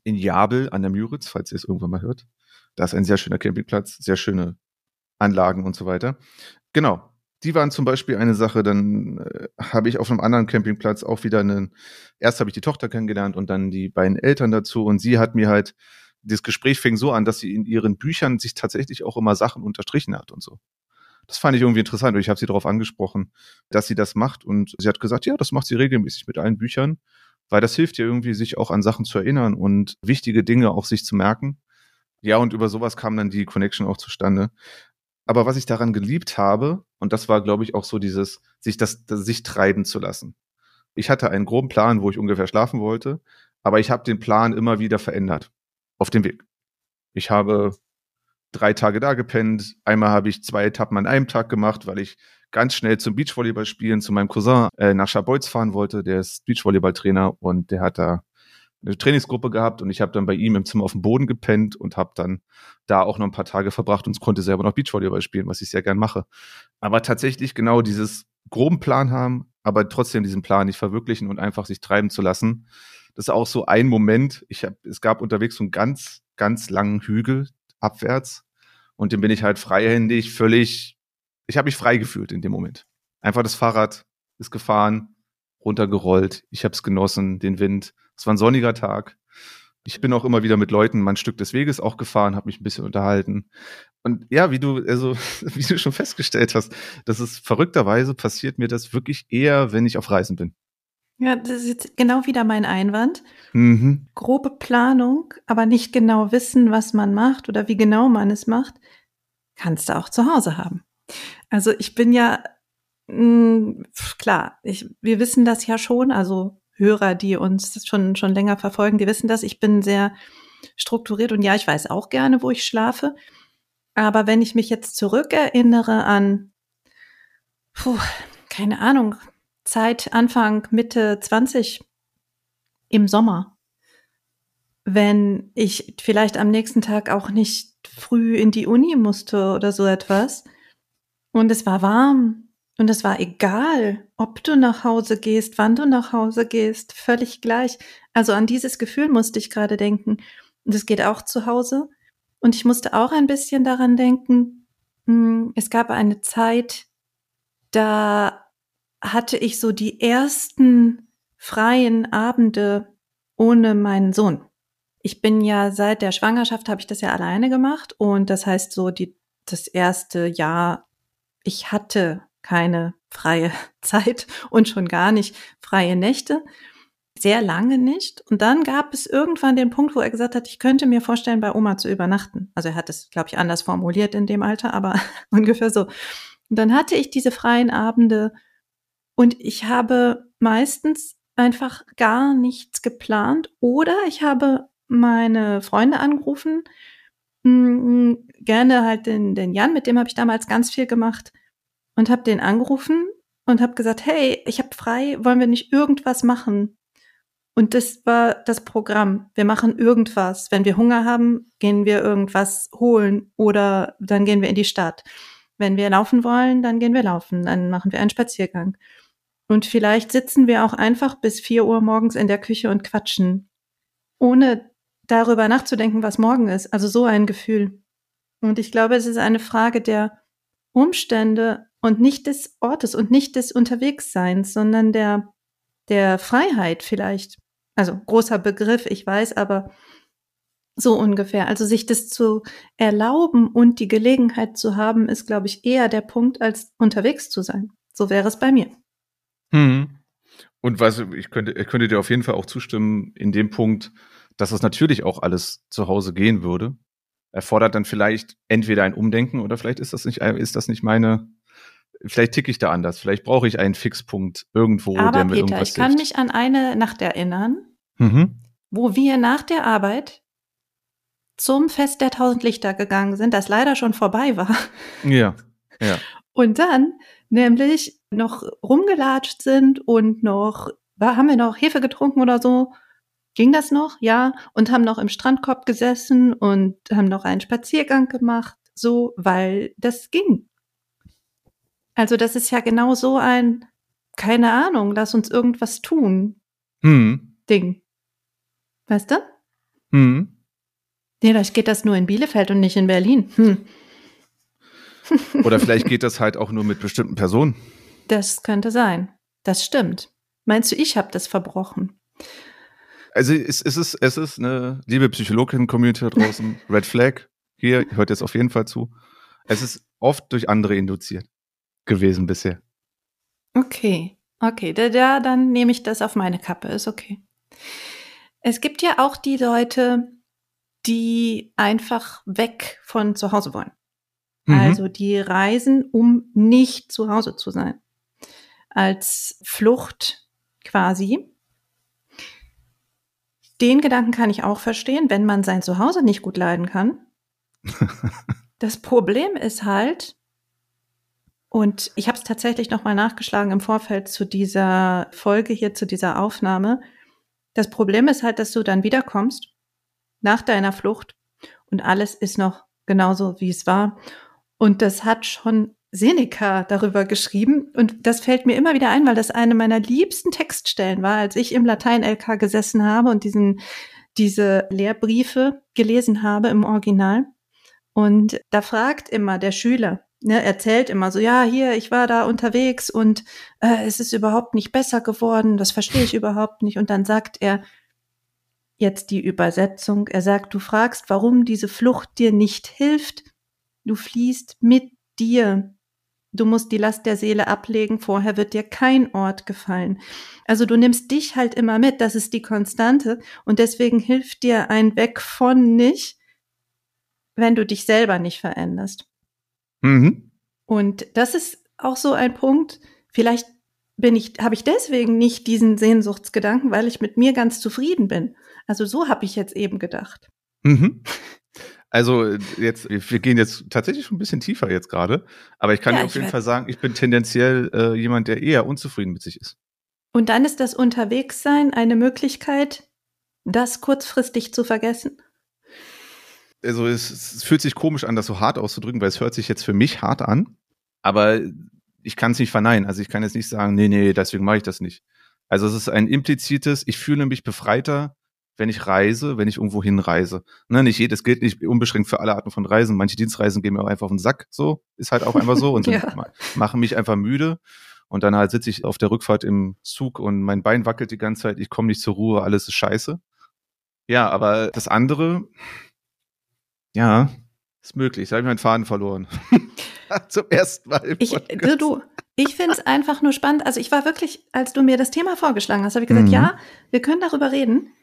In Jabel an der Müritz, falls ihr es irgendwann mal hört. Da ist ein sehr schöner Campingplatz, sehr schöne Anlagen und so weiter. Genau. Die waren zum Beispiel eine Sache, dann äh, habe ich auf einem anderen Campingplatz auch wieder einen, erst habe ich die Tochter kennengelernt und dann die beiden Eltern dazu und sie hat mir halt das Gespräch fing so an, dass sie in ihren Büchern sich tatsächlich auch immer Sachen unterstrichen hat und so. Das fand ich irgendwie interessant und ich habe sie darauf angesprochen, dass sie das macht und sie hat gesagt, ja, das macht sie regelmäßig mit allen Büchern, weil das hilft ihr irgendwie, sich auch an Sachen zu erinnern und wichtige Dinge auch sich zu merken. Ja, und über sowas kam dann die Connection auch zustande. Aber was ich daran geliebt habe, und das war, glaube ich, auch so dieses, sich das, das sich treiben zu lassen. Ich hatte einen groben Plan, wo ich ungefähr schlafen wollte, aber ich habe den Plan immer wieder verändert auf dem Weg. Ich habe drei Tage da gepennt. Einmal habe ich zwei Etappen an einem Tag gemacht, weil ich ganz schnell zum Beachvolleyball spielen zu meinem Cousin äh, nach Scharbeutz fahren wollte. Der ist Beachvolleyballtrainer und der hat da eine Trainingsgruppe gehabt und ich habe dann bei ihm im Zimmer auf dem Boden gepennt und habe dann da auch noch ein paar Tage verbracht und konnte selber noch Beachvolleyball spielen, was ich sehr gern mache. Aber tatsächlich genau dieses groben Plan haben, aber trotzdem diesen Plan nicht verwirklichen und einfach sich treiben zu lassen. Das ist auch so ein Moment. Ich hab, es gab unterwegs so einen ganz, ganz langen Hügel abwärts und den bin ich halt freihändig, völlig. Ich habe mich frei gefühlt in dem Moment. Einfach das Fahrrad ist gefahren, runtergerollt. Ich habe es genossen, den Wind. Es war ein sonniger Tag. Ich bin auch immer wieder mit Leuten mal ein Stück des Weges auch gefahren, habe mich ein bisschen unterhalten. Und ja, wie du, also, wie du schon festgestellt hast, das ist verrückterweise passiert mir das wirklich eher, wenn ich auf Reisen bin. Ja, das ist jetzt genau wieder mein Einwand. Mhm. Grobe Planung, aber nicht genau wissen, was man macht oder wie genau man es macht, kannst du auch zu Hause haben. Also ich bin ja, mh, hm, klar, ich, wir wissen das ja schon, also Hörer, die uns schon, schon länger verfolgen, die wissen das. Ich bin sehr strukturiert und ja, ich weiß auch gerne, wo ich schlafe. Aber wenn ich mich jetzt zurückerinnere an, puh, keine Ahnung, Zeit Anfang, Mitte 20 im Sommer, wenn ich vielleicht am nächsten Tag auch nicht früh in die Uni musste oder so etwas und es war warm und es war egal, ob du nach Hause gehst, wann du nach Hause gehst, völlig gleich. Also an dieses Gefühl musste ich gerade denken. Und es geht auch zu Hause. Und ich musste auch ein bisschen daran denken, hm, es gab eine Zeit, da hatte ich so die ersten freien Abende ohne meinen Sohn. Ich bin ja seit der Schwangerschaft habe ich das ja alleine gemacht und das heißt so die das erste Jahr ich hatte keine freie Zeit und schon gar nicht freie Nächte. Sehr lange nicht. Und dann gab es irgendwann den Punkt, wo er gesagt hat, ich könnte mir vorstellen, bei Oma zu übernachten. Also er hat es, glaube ich, anders formuliert in dem Alter, aber ungefähr so. Und dann hatte ich diese freien Abende und ich habe meistens einfach gar nichts geplant oder ich habe meine Freunde angerufen, mh, gerne halt den, den Jan, mit dem habe ich damals ganz viel gemacht und habe den angerufen und habe gesagt, hey, ich habe frei, wollen wir nicht irgendwas machen? Und das war das Programm. Wir machen irgendwas. Wenn wir Hunger haben, gehen wir irgendwas holen oder dann gehen wir in die Stadt. Wenn wir laufen wollen, dann gehen wir laufen, dann machen wir einen Spaziergang. Und vielleicht sitzen wir auch einfach bis vier Uhr morgens in der Küche und quatschen, ohne darüber nachzudenken, was morgen ist. Also so ein Gefühl. Und ich glaube, es ist eine Frage der Umstände und nicht des Ortes und nicht des Unterwegsseins, sondern der, der Freiheit vielleicht. Also großer Begriff, ich weiß, aber so ungefähr. Also sich das zu erlauben und die Gelegenheit zu haben, ist, glaube ich, eher der Punkt, als unterwegs zu sein. So wäre es bei mir. Hm. Und was ich könnte, ich könnte dir auf jeden Fall auch zustimmen in dem Punkt, dass es natürlich auch alles zu Hause gehen würde. Erfordert dann vielleicht entweder ein Umdenken oder vielleicht ist das nicht, ist das nicht meine, vielleicht ticke ich da anders. Vielleicht brauche ich einen Fixpunkt irgendwo, Aber der mir Peter, irgendwas ich kann hilft. mich an eine Nacht erinnern, Mhm. wo wir nach der Arbeit zum Fest der Tausend Lichter gegangen sind, das leider schon vorbei war. Ja, ja. Und dann nämlich noch rumgelatscht sind und noch, haben wir noch Hefe getrunken oder so? Ging das noch? Ja. Und haben noch im Strandkorb gesessen und haben noch einen Spaziergang gemacht, so, weil das ging. Also das ist ja genau so ein, keine Ahnung, lass uns irgendwas tun, Hm. Ding. Weißt du? Hm. Nee, vielleicht geht das nur in Bielefeld und nicht in Berlin. Hm. Oder vielleicht geht das halt auch nur mit bestimmten Personen. Das könnte sein. Das stimmt. Meinst du, ich habe das verbrochen? Also es, es ist, es ist eine liebe Psychologin-Community da draußen, Red Flag, hier, hört jetzt auf jeden Fall zu. Es ist oft durch andere induziert gewesen bisher. Okay, okay, da, da, dann nehme ich das auf meine Kappe, ist okay. Es gibt ja auch die Leute, die einfach weg von zu Hause wollen. Mhm. Also die reisen, um nicht zu Hause zu sein. Als Flucht quasi. Den Gedanken kann ich auch verstehen, wenn man sein Zuhause nicht gut leiden kann. Das Problem ist halt, und ich habe es tatsächlich nochmal nachgeschlagen im Vorfeld zu dieser Folge hier, zu dieser Aufnahme. Das Problem ist halt, dass du dann wiederkommst nach deiner Flucht und alles ist noch genauso, wie es war. Und das hat schon Seneca darüber geschrieben. Und das fällt mir immer wieder ein, weil das eine meiner liebsten Textstellen war, als ich im Latein-LK gesessen habe und diesen, diese Lehrbriefe gelesen habe im Original. Und da fragt immer der Schüler, ne, erzählt immer so, ja, hier, ich war da unterwegs und äh, es ist überhaupt nicht besser geworden, das verstehe ich überhaupt nicht. Und dann sagt er, jetzt die Übersetzung, er sagt, du fragst, warum diese Flucht dir nicht hilft, du fließt mit dir. Du musst die Last der Seele ablegen, vorher wird dir kein Ort gefallen. Also du nimmst dich halt immer mit, das ist die Konstante und deswegen hilft dir ein Weg von nicht, wenn du dich selber nicht veränderst. Mhm. Und das ist auch so ein Punkt, vielleicht bin ich, habe ich deswegen nicht diesen Sehnsuchtsgedanken, weil ich mit mir ganz zufrieden bin. Also so habe ich jetzt eben gedacht. Mhm. Also jetzt, wir gehen jetzt tatsächlich schon ein bisschen tiefer jetzt gerade, aber ich kann Ja, dir auf jeden. Fall sagen, ich bin tendenziell äh, jemand, der eher unzufrieden mit sich ist. Und dann ist das Unterwegssein eine Möglichkeit, das kurzfristig zu vergessen. Also es, es fühlt sich komisch an, das so hart auszudrücken, weil es hört sich jetzt für mich hart an, aber ich kann es nicht verneinen. Also ich kann jetzt nicht sagen, nee, nee, deswegen mache ich das nicht. Also es ist ein implizites, ich fühle mich befreiter, wenn ich reise, wenn ich irgendwo hinreise. Ne, nicht jedes gilt nicht unbeschränkt für alle Arten von Reisen. Manche Dienstreisen gehen mir auch einfach auf den Sack, so, ist halt auch einfach so und Ja. ma- machen mich einfach müde. Und dann halt sitze ich auf der Rückfahrt im Zug und mein Bein wackelt die ganze Zeit, ich komme nicht zur Ruhe, alles ist scheiße. Ja, aber das andere, ja, ist möglich. Da habe ich meinen Faden verloren. Zum ersten Mal. im Ich, du, du, ich finde es einfach nur spannend. Also ich war wirklich, als du mir das Thema vorgeschlagen hast, habe ich gesagt, Mhm. ja, wir können darüber reden.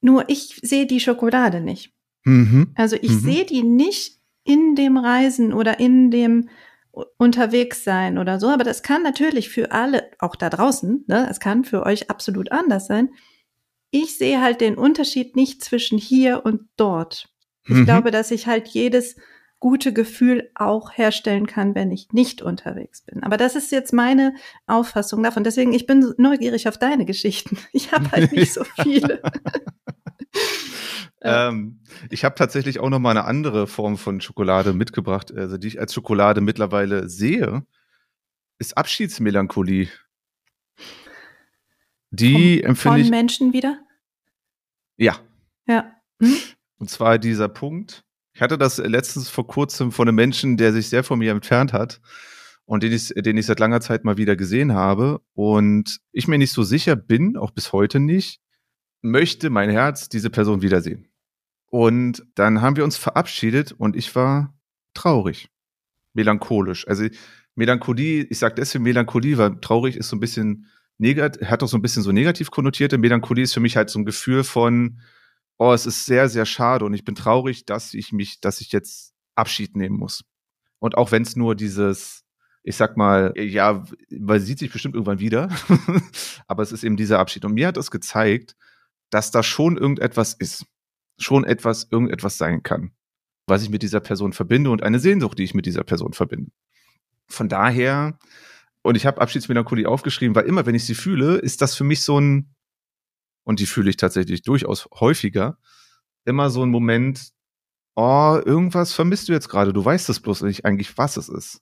Nur ich sehe die Schokolade nicht. Mhm. Also ich Mhm. sehe die nicht in dem Reisen oder in dem U- Unterwegssein oder so. Aber das kann natürlich für alle, auch da draußen, ne, es kann für euch absolut anders sein. Ich sehe halt den Unterschied nicht zwischen hier und dort. Ich Mhm. glaube, dass ich halt jedes gute Gefühl auch herstellen kann, wenn ich nicht unterwegs bin. Aber das ist jetzt meine Auffassung davon. Deswegen, ich bin neugierig auf deine Geschichten. Ich habe halt nicht so viele. Ähm, ich habe tatsächlich auch noch mal eine andere Form von Schokolade mitgebracht, also die ich als Schokolade mittlerweile sehe, ist Abschiedsmelancholie. Die Von empfinde ich, Menschen wieder? ja, Ja. Hm? und zwar dieser Punkt. Ich hatte das letztens vor kurzem von einem Menschen, der sich sehr von mir entfernt hat und den ich, den ich seit langer Zeit mal wieder gesehen habe und ich mir nicht so sicher bin, auch bis heute nicht, möchte mein Herz diese Person wiedersehen. Und dann haben wir uns verabschiedet und ich war traurig, melancholisch. Also Melancholie, ich sage deswegen Melancholie, weil traurig ist so ein bisschen negativ, hat auch so ein bisschen so negativ konnotierte. Melancholie ist für mich halt so ein Gefühl von, oh, es ist sehr, sehr schade und ich bin traurig, dass ich mich, dass ich jetzt Abschied nehmen muss. Und auch wenn es nur dieses, ich sag mal, ja, man sieht sich bestimmt irgendwann wieder, aber es ist eben dieser Abschied. Und mir hat es gezeigt, dass da schon irgendetwas ist, schon etwas, irgendetwas sein kann, was ich mit dieser Person verbinde und eine Sehnsucht, die ich mit dieser Person verbinde. Von daher, und ich habe Abschiedsmelancholie aufgeschrieben, weil immer, wenn ich sie fühle, ist das für mich so ein, und die fühle ich tatsächlich durchaus häufiger, immer so ein Moment, oh, irgendwas vermisst du jetzt gerade, du weißt es bloß nicht eigentlich, was es ist.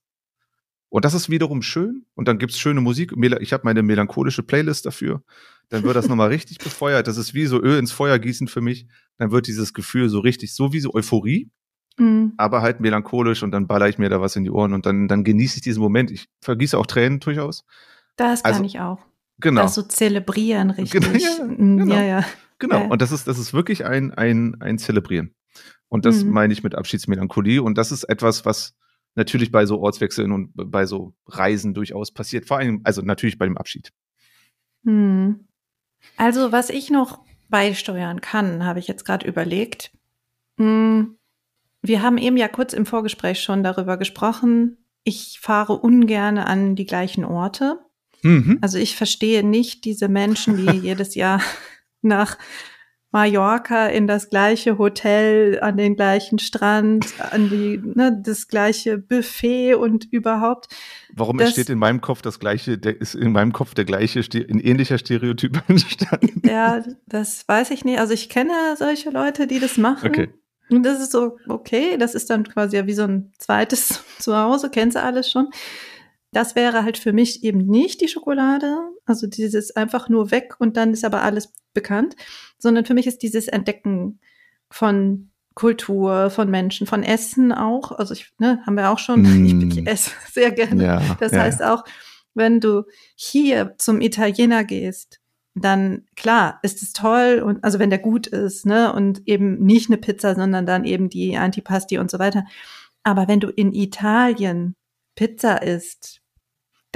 Und das ist wiederum schön. Und dann gibt's schöne Musik. Ich habe meine melancholische Playlist dafür. Dann wird das nochmal richtig befeuert. Das ist wie so Öl ins Feuer gießen für mich. Dann wird dieses Gefühl so richtig, so wie so Euphorie, Hm. aber halt melancholisch und dann baller ich mir da was in die Ohren und dann, dann genieße ich diesen Moment. Ich vergieße auch Tränen durchaus. Das kann Also, ich auch. Genau. Das so zelebrieren, richtig. Genau, ja, Hm, genau. Ja, ja. Genau, und das ist, das ist wirklich ein, ein, ein Zelebrieren. Und das Mhm. meine ich mit Abschiedsmelancholie. Und das ist etwas, was natürlich bei so Ortswechseln und bei so Reisen durchaus passiert. Vor allem, also natürlich bei dem Abschied. Hm. Also, was ich noch beisteuern kann, habe ich jetzt gerade überlegt. Hm. Wir haben eben ja kurz im Vorgespräch schon darüber gesprochen. Ich fahre ungern an die gleichen Orte. Mhm. Also ich verstehe nicht diese Menschen, die jedes Jahr nach Mallorca in das gleiche Hotel, an den gleichen Strand, an die, ne, das gleiche Buffet und überhaupt. Warum Das- entsteht in meinem Kopf das gleiche, der ist in meinem Kopf der gleiche, Ste- in ähnlicher Stereotyp entstanden? Ja, das weiß ich nicht. Also ich kenne solche Leute, die das machen. Okay. Und das ist so, okay, das ist dann quasi ja wie so ein zweites Zuhause, kennst du alles schon. Das wäre halt für mich eben nicht die Schokolade, also dieses einfach nur weg und dann ist aber alles bekannt, sondern für mich ist dieses Entdecken von Kultur, von Menschen, von Essen auch. Also ich, ne, haben wir auch schon, Mm. ich, ich esse sehr gerne. Ja. Das ja, heißt auch, wenn du hier zum Italiener gehst, dann klar ist es toll und also wenn der gut ist, ne, und eben nicht eine Pizza, sondern dann eben die Antipasti und so weiter. Aber wenn du in Italien Pizza isst,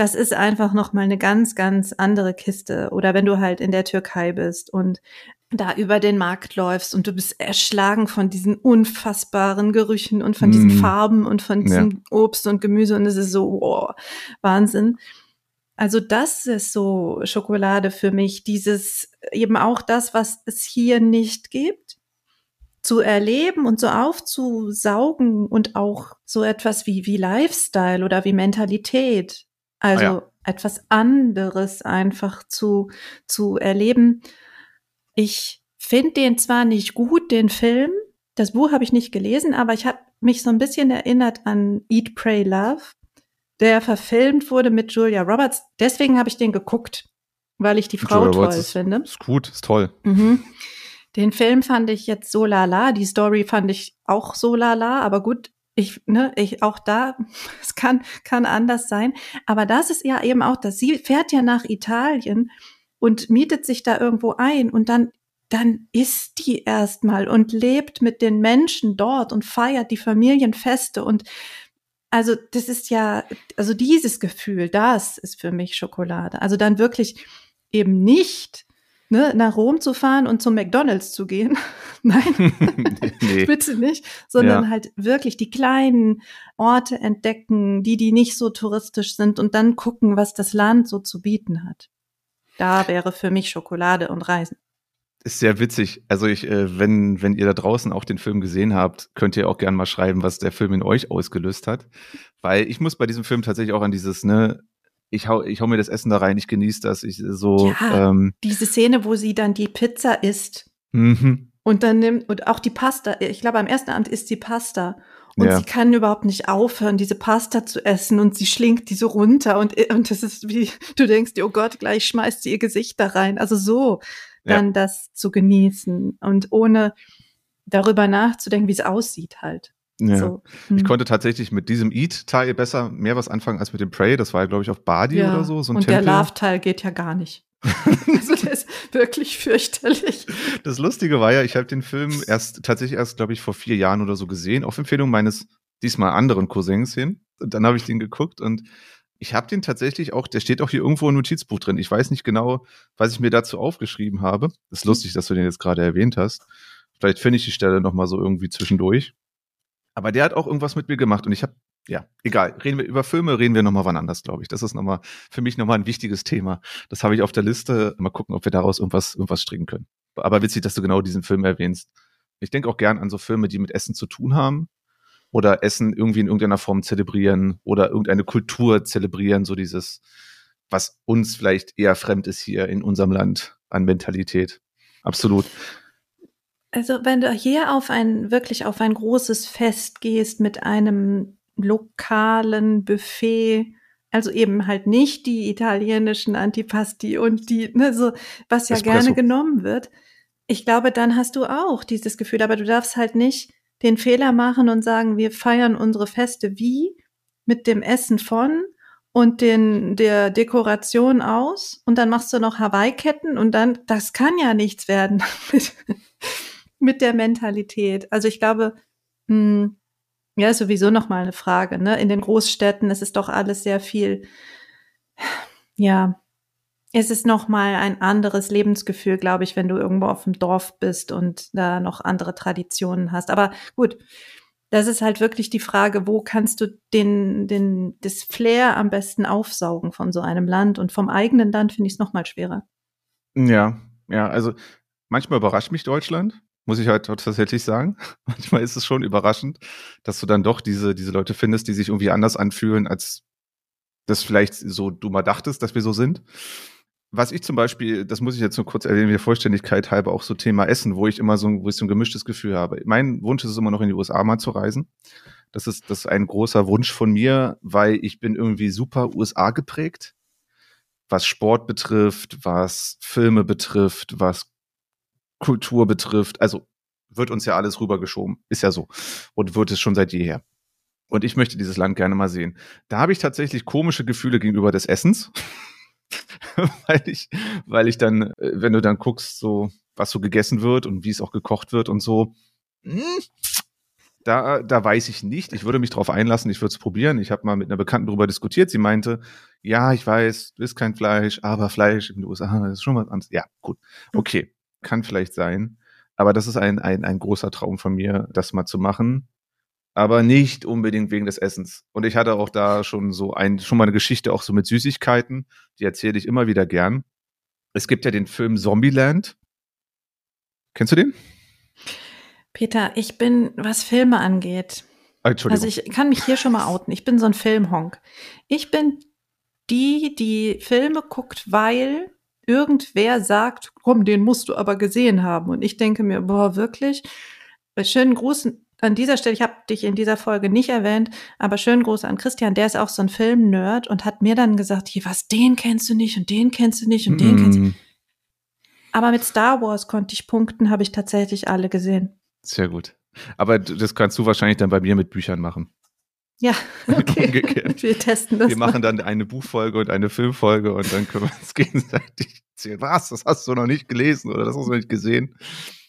das ist einfach noch mal eine ganz ganz andere Kiste oder wenn du halt in der Türkei bist und da über den Markt läufst und du bist erschlagen von diesen unfassbaren Gerüchen und von diesen Mm. Farben und von Ja. diesem Obst und Gemüse und es ist so wow, Wahnsinn. Also das ist so Schokolade für mich, dieses eben auch das, was es hier nicht gibt, zu erleben und so aufzusaugen und auch so etwas wie, wie Lifestyle oder wie Mentalität. Also Ah ja. etwas anderes einfach zu, zu erleben. Ich finde den zwar nicht gut, den Film. Das Buch habe ich nicht gelesen, aber ich habe mich so ein bisschen erinnert an Eat, Pray, Love, der verfilmt wurde mit Julia Roberts. Deswegen habe ich den geguckt, weil ich die Frau Julia toll Roberts ist- finde. Ist gut, ist toll. Mhm. Den Film fand ich jetzt so lala, die Story fand ich auch so lala, aber gut, ich, ne, ich auch da, es kann, kann anders sein. Aber das ist ja eben auch, dass sie fährt ja nach Italien und mietet sich da irgendwo ein und dann, dann isst die erstmal und lebt mit den Menschen dort und feiert die Familienfeste und also das ist ja, also dieses Gefühl, das ist für mich Schokolade. Also dann wirklich eben nicht ne, nach Rom zu fahren und zum McDonald's zu gehen. Nein, nee. bitte nicht, sondern Ja. halt wirklich die kleinen Orte entdecken, die, die nicht so touristisch sind und dann gucken, was das Land so zu bieten hat. Da wäre für mich Schokolade und Reisen. Ist sehr witzig. Also ich, äh, wenn, wenn ihr da draußen auch den Film gesehen habt, könnt ihr auch gerne mal schreiben, was der Film in euch ausgelöst hat. Weil ich muss bei diesem Film tatsächlich auch an dieses, ne, ich hau, ich hau mir das Essen da rein, ich genieße das, ich äh, so, Ja. ähm, Diese Szene, wo sie dann die Pizza isst mhm. und dann nimmt, und auch die Pasta, ich glaube, am ersten Abend isst sie Pasta. Und Ja. sie kann überhaupt nicht aufhören, diese Pasta zu essen und sie schlingt die so runter und, und das ist wie, du denkst dir, oh Gott, gleich schmeißt sie ihr Gesicht da rein. Also so Ja. dann das zu genießen und ohne darüber nachzudenken, wie es aussieht halt. Ja. So. Ich Hm. konnte tatsächlich mit diesem Eat-Teil besser mehr was anfangen als mit dem Prey. Das war ja, glaube ich, auf Badi ja. oder so, so ein und Tempel. der Love-Teil geht ja gar nicht. also der ist wirklich fürchterlich. Das Lustige war ja, ich habe den Film erst tatsächlich erst, glaube ich, vor vier Jahren oder so gesehen, auf Empfehlung meines diesmal anderen Cousins hin. Und dann habe ich den geguckt und ich habe den tatsächlich auch, der steht auch hier irgendwo im Notizbuch drin. Ich weiß nicht genau, was ich mir dazu aufgeschrieben habe. ist lustig, dass du den jetzt gerade erwähnt hast. Vielleicht finde ich die Stelle noch mal so irgendwie zwischendurch. Aber der hat auch irgendwas mit mir gemacht und ich habe, ja, egal, reden wir über Filme, reden wir noch mal wann anders, glaube ich. Das ist noch mal für mich noch mal ein wichtiges Thema. Das habe ich auf der Liste. Mal gucken, ob wir daraus irgendwas, irgendwas stricken können. Aber witzig, dass du genau diesen Film erwähnst. Ich denke auch gern an so Filme, die mit Essen zu tun haben oder Essen irgendwie in irgendeiner Form zelebrieren oder irgendeine Kultur zelebrieren, so dieses, was uns vielleicht eher fremd ist hier in unserem Land an Mentalität. Absolut. Also wenn du hier auf ein, wirklich auf ein großes Fest gehst mit einem lokalen Buffet, also eben halt nicht die italienischen Antipasti und die, ne, so, was ja Espresso. gerne genommen wird. Ich glaube, dann hast du auch dieses Gefühl, aber du darfst halt nicht den Fehler machen und sagen, wir feiern unsere Feste wie mit dem Essen von und den, der Dekoration aus und dann machst du noch Hawaii-Ketten und dann, das kann ja nichts werden mit, der Mentalität. Also ich glaube, mh, Ja, ist sowieso nochmal eine Frage. Ne? In den Großstädten ist es doch alles sehr viel, ja, es ist nochmal ein anderes Lebensgefühl, glaube ich, wenn du irgendwo auf dem Dorf bist und da noch andere Traditionen hast. Aber gut, das ist halt wirklich die Frage, wo kannst du den, den, das Flair am besten aufsaugen von so einem Land? Und vom eigenen Land finde ich es nochmal schwerer. Ja, ja, also manchmal überrascht mich Deutschland, muss ich halt tatsächlich sagen. Manchmal ist es schon überraschend, dass du dann doch diese, diese Leute findest, die sich irgendwie anders anfühlen, als das vielleicht so du mal dachtest, dass wir so sind. Was ich zum Beispiel, das muss ich jetzt nur kurz erwähnen, der Vollständigkeit halber auch so Thema Essen, wo ich immer so, wo ich so ein gemischtes Gefühl habe. Mein Wunsch ist es immer noch in die USA mal zu reisen. Das ist, das ist ein großer Wunsch von mir, weil ich bin irgendwie super USA geprägt. Was Sport betrifft, was Filme betrifft, was Kultur betrifft. Also wird uns ja alles rübergeschoben. Ist ja so. Und wird es schon seit jeher. Und ich möchte dieses Land gerne mal sehen. Da habe ich tatsächlich komische Gefühle gegenüber des Essens. weil ich, weil ich dann, äh, wenn du dann guckst, so, was so gegessen wird und wie es auch gekocht wird und so, hm, da, da weiß ich nicht. Ich würde mich drauf einlassen, ich würde es probieren. Ich habe mal mit einer Bekannten darüber diskutiert. Sie meinte, ja, ich weiß, du isst kein Fleisch, aber Fleisch in den USA ist schon was anderes. Ja, gut. Okay, kann vielleicht sein. Aber das ist ein, ein, ein großer Traum von mir, das mal zu machen aber nicht unbedingt wegen des Essens. Und ich hatte auch da schon so ein, schon mal eine Geschichte auch so mit Süßigkeiten, die erzähle ich immer wieder gern. Es gibt ja den Film Zombieland. Kennst du den? Peter, ich bin, was Filme angeht. Ah. Also ich kann mich hier schon mal outen. Ich bin so ein Filmhonk. Ich bin die, die Filme guckt, weil irgendwer sagt, komm, den musst du aber gesehen haben. Und ich denke mir, boah, wirklich? Schönen Gruß an dieser Stelle, ich habe dich in dieser Folge nicht erwähnt, aber schönen Gruß an Christian, der ist auch so ein Film-Nerd und hat mir dann gesagt, hier, was, den kennst du nicht und den kennst du nicht und den kennst du. Mm, Aber mit Star Wars konnte ich punkten, habe ich tatsächlich alle gesehen. Sehr gut. Aber das kannst du wahrscheinlich dann bei mir mit Büchern machen. Ja, okay. Umgekehrt. Wir testen das. Wir mal. machen dann eine Buchfolge und eine Filmfolge und dann können wir uns gegenseitig erzählen. Was? Das hast du noch nicht gelesen oder das hast du noch nicht gesehen?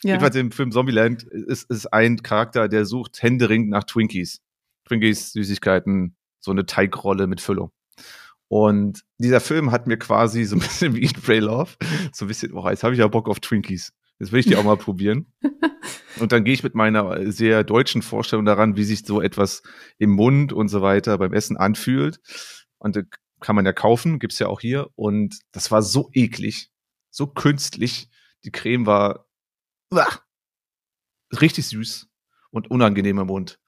ja. Jedenfalls im Film Zombieland ist, ist ein Charakter, der sucht händeringend nach Twinkies. Twinkies, Süßigkeiten, so eine Teigrolle mit Füllung. Und dieser Film hat mir quasi so ein bisschen wie Eat, Pray, Love, so ein bisschen, oh, jetzt habe ich ja Bock auf Twinkies. Jetzt will ich die auch mal probieren. Und dann gehe ich mit meiner sehr deutschen Vorstellung daran, wie sich so etwas im Mund und so weiter beim Essen anfühlt. Und äh, kann man ja kaufen, gibt's ja auch hier. Und das war so eklig, so künstlich. Die Creme war uah, richtig süß und unangenehm im Mund.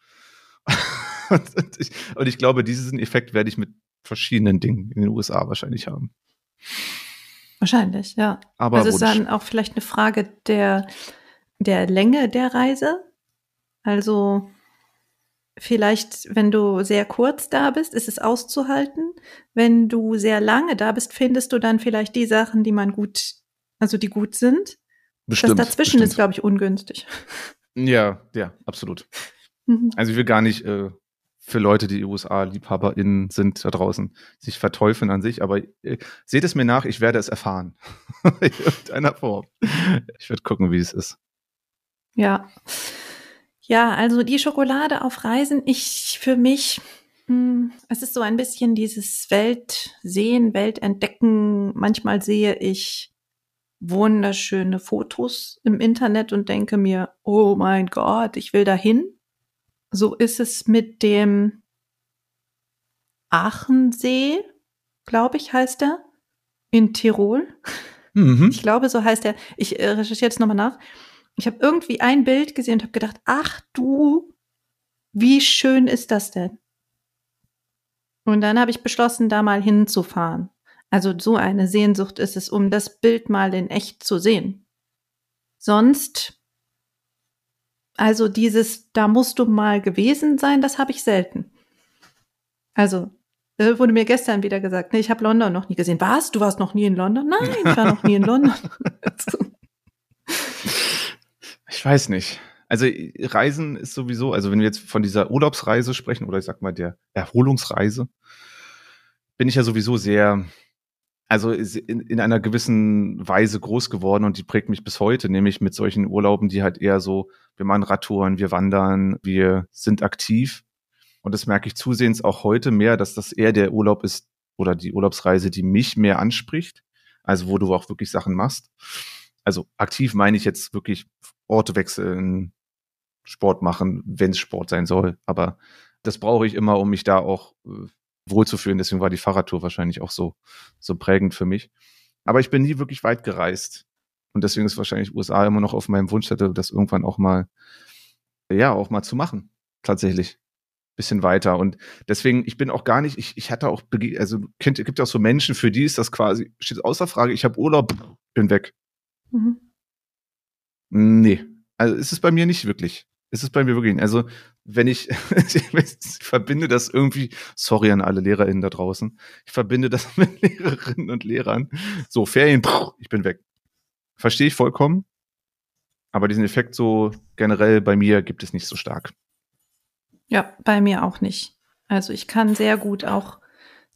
und, ich, und ich glaube, diesen Effekt werde ich mit verschiedenen Dingen in den USA wahrscheinlich haben. Wahrscheinlich, ja. Aber also es ist dann auch vielleicht eine Frage der, der Länge der Reise. Also vielleicht, wenn du sehr kurz da bist, ist es auszuhalten. Wenn du sehr lange da bist, findest du dann vielleicht die Sachen, die man gut, also die gut sind. bestimmt, das dazwischen bestimmt. ist, glaube ich, ungünstig. Ja, ja, absolut. Mhm. Also ich will gar nicht äh, für Leute, die USA-LiebhaberInnen sind da draußen, sich verteufeln an sich, aber äh, seht es mir nach, ich werde es erfahren. In irgendeiner Form. Ich werde gucken, wie es ist. Ja. Ja, also die Schokolade auf Reisen, ich für mich, hm, es ist so ein bisschen dieses Weltsehen, Weltentdecken. Manchmal sehe ich wunderschöne Fotos im Internet und denke mir, oh mein Gott, ich will dahin. So ist es mit dem Aachensee, glaube ich, heißt er, in Tirol. Mhm. Ich glaube, so heißt er. Ich äh, recherchiere jetzt nochmal nach. Ich habe irgendwie ein Bild gesehen und habe gedacht, ach du, wie schön ist das denn? Und dann habe ich beschlossen, da mal hinzufahren. Also so eine Sehnsucht ist es, um das Bild mal in echt zu sehen. Sonst, also dieses, da musst du mal gewesen sein, das habe ich selten. Also äh, wurde mir gestern wieder gesagt, nee, ich habe London noch nie gesehen. Was? Du warst noch nie in London? Nein, ich war noch nie in London. Ich weiß nicht. Also Reisen ist sowieso, also wenn wir jetzt von dieser Urlaubsreise sprechen oder ich sag mal der Erholungsreise, bin ich ja sowieso sehr also in, in einer gewissen Weise groß geworden und die prägt mich bis heute, nämlich mit solchen Urlauben, die halt eher so, wir machen Radtouren, wir wandern, wir sind aktiv. Und das merke ich zusehends auch heute mehr, dass das eher der Urlaub ist oder die Urlaubsreise, die mich mehr anspricht. Also wo du auch wirklich Sachen machst. Also aktiv meine ich jetzt wirklich Orte wechseln, Sport machen, wenn es Sport sein soll. Aber das brauche ich immer, um mich da auch äh, wohlzufühlen. Deswegen war die Fahrradtour wahrscheinlich auch so, so prägend für mich. Aber ich bin nie wirklich weit gereist. Und deswegen ist wahrscheinlich USA immer noch auf meinem Wunschzettel, das irgendwann auch mal, ja, auch mal zu machen. Tatsächlich. Bisschen weiter. Und deswegen, ich bin auch gar nicht, ich, ich hatte auch, also kennt, gibt ja auch so Menschen, für die ist das quasi, steht außer Frage, ich habe Urlaub, bin weg. Mhm. Nee. Also ist es bei mir nicht wirklich ist es bei mir wirklich. Also, wenn ich, ich verbinde das irgendwie, sorry an alle LehrerInnen da draußen, ich verbinde das mit Lehrerinnen und Lehrern. So, Ferien, ich bin weg. Verstehe ich vollkommen. Aber diesen Effekt so generell bei mir gibt es nicht so stark. Ja, bei mir auch nicht. Also ich kann sehr gut auch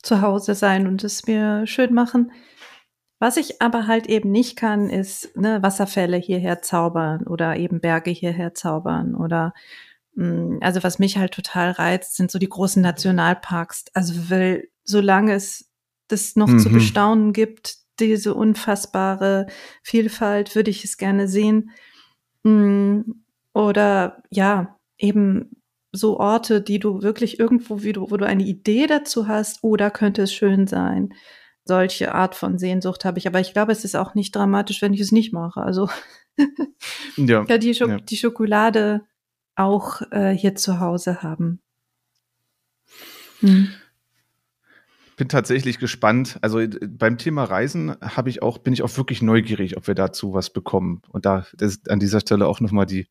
zu Hause sein und es mir schön machen. Was ich aber halt eben nicht kann, ist ne, Wasserfälle hierher zaubern oder eben Berge hierher zaubern oder also was mich halt total reizt, sind so die großen Nationalparks. Also weil solange es das noch mhm. zu bestaunen gibt, diese unfassbare Vielfalt, würde ich es gerne sehen. Mm, oder ja, eben so Orte, die du wirklich irgendwo, wie du, wo du eine Idee dazu hast, oh, da könnte es schön sein solche Art von Sehnsucht habe ich. Aber ich glaube, es ist auch nicht dramatisch, wenn ich es nicht mache. Also ja, die, Schok ja. die Schokolade auch äh, hier zu Hause haben. Hm. Bin tatsächlich gespannt. Also äh, beim Thema Reisen habe ich auch, bin ich auch wirklich neugierig, ob wir dazu was bekommen. Und da ist an dieser Stelle auch nochmal die,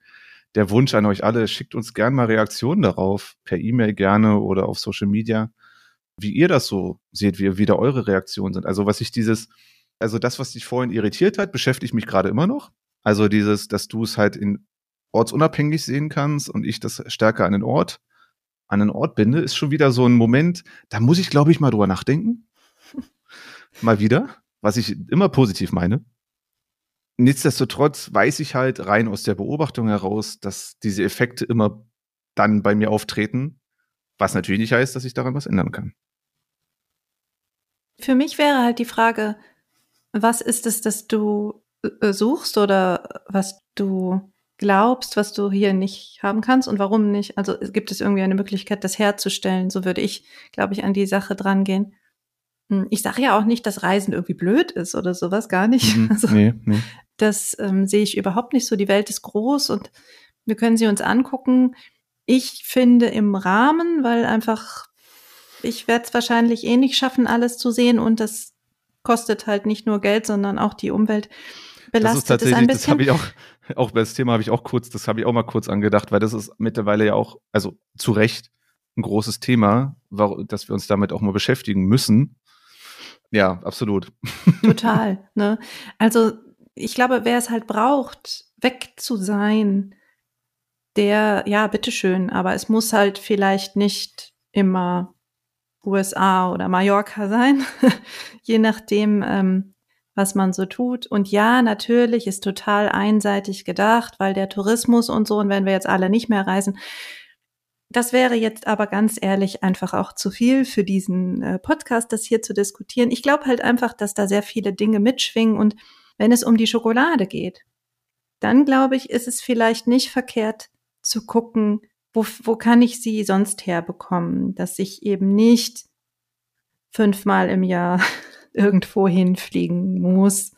der Wunsch an euch alle, schickt uns gerne mal Reaktionen darauf, per E-Mail gerne oder auf Social Media wie ihr das so seht, wie, wie da eure Reaktionen sind. Also was ich dieses, also das, was dich vorhin irritiert hat, beschäftigt mich gerade immer noch. Also dieses, dass du es halt in ortsunabhängig sehen kannst und ich das stärker an den Ort, an den Ort binde, ist schon wieder so ein Moment, da muss ich, glaube ich, mal drüber nachdenken. mal wieder, was ich immer positiv meine. Nichtsdestotrotz weiß ich halt rein aus der Beobachtung heraus, dass diese Effekte immer dann bei mir auftreten, was natürlich nicht heißt, dass ich daran was ändern kann. Für mich wäre halt die Frage, was ist es, das du äh, suchst oder was du glaubst, was du hier nicht haben kannst und warum nicht? Also gibt es irgendwie eine Möglichkeit, das herzustellen? So würde ich, glaube ich, an die Sache dran gehen. Hm, ich sage ja auch nicht, dass Reisen irgendwie blöd ist oder sowas, gar nicht. Mhm, also, nee, nee. Das ähm, sehe ich überhaupt nicht so. Die Welt ist groß und wir können sie uns angucken. Ich finde im Rahmen, weil einfach ich werde es wahrscheinlich eh nicht schaffen, alles zu sehen und das kostet halt nicht nur Geld, sondern auch die Umwelt belastet das ist tatsächlich, ein bisschen. Das habe ich auch, auch das Thema habe ich auch kurz, das habe ich auch mal kurz angedacht, weil das ist mittlerweile ja auch, also zu Recht ein großes Thema, dass wir uns damit auch mal beschäftigen müssen. Ja, absolut. Total. Ne? Also ich glaube, wer es halt braucht, weg zu sein, der, ja, bitteschön, aber es muss halt vielleicht nicht immer USA oder Mallorca sein, je nachdem, ähm, was man so tut. Und ja, natürlich ist total einseitig gedacht, weil der Tourismus und so, und wenn wir jetzt alle nicht mehr reisen, das wäre jetzt aber ganz ehrlich einfach auch zu viel für diesen äh, Podcast, das hier zu diskutieren. Ich glaube halt einfach, dass da sehr viele Dinge mitschwingen und wenn es um die Schokolade geht, dann glaube ich, ist es vielleicht nicht verkehrt zu gucken, wo, wo kann ich sie sonst herbekommen, dass ich eben nicht fünfmal im Jahr irgendwo hinfliegen muss,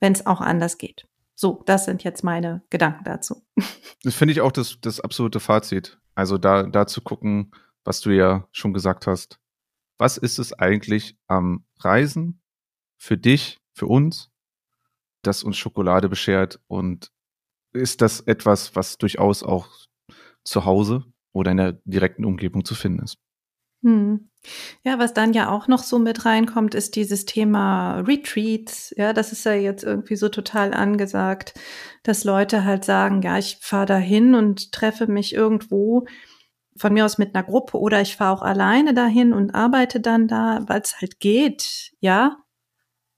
wenn es auch anders geht. So, das sind jetzt meine Gedanken dazu. Das finde ich auch das, das absolute Fazit. Also da, da zu gucken, was du ja schon gesagt hast. Was ist es eigentlich am Reisen für dich, für uns, das uns Schokolade beschert? Und ist das etwas, was durchaus auch zu Hause oder in der direkten Umgebung zu finden ist. Hm. Ja, was dann ja auch noch so mit reinkommt, ist dieses Thema Retreats. Ja, das ist ja jetzt irgendwie so total angesagt, dass Leute halt sagen, ja, ich fahre da hin und treffe mich irgendwo von mir aus mit einer Gruppe oder ich fahre auch alleine dahin und arbeite dann da, weil es halt geht, ja.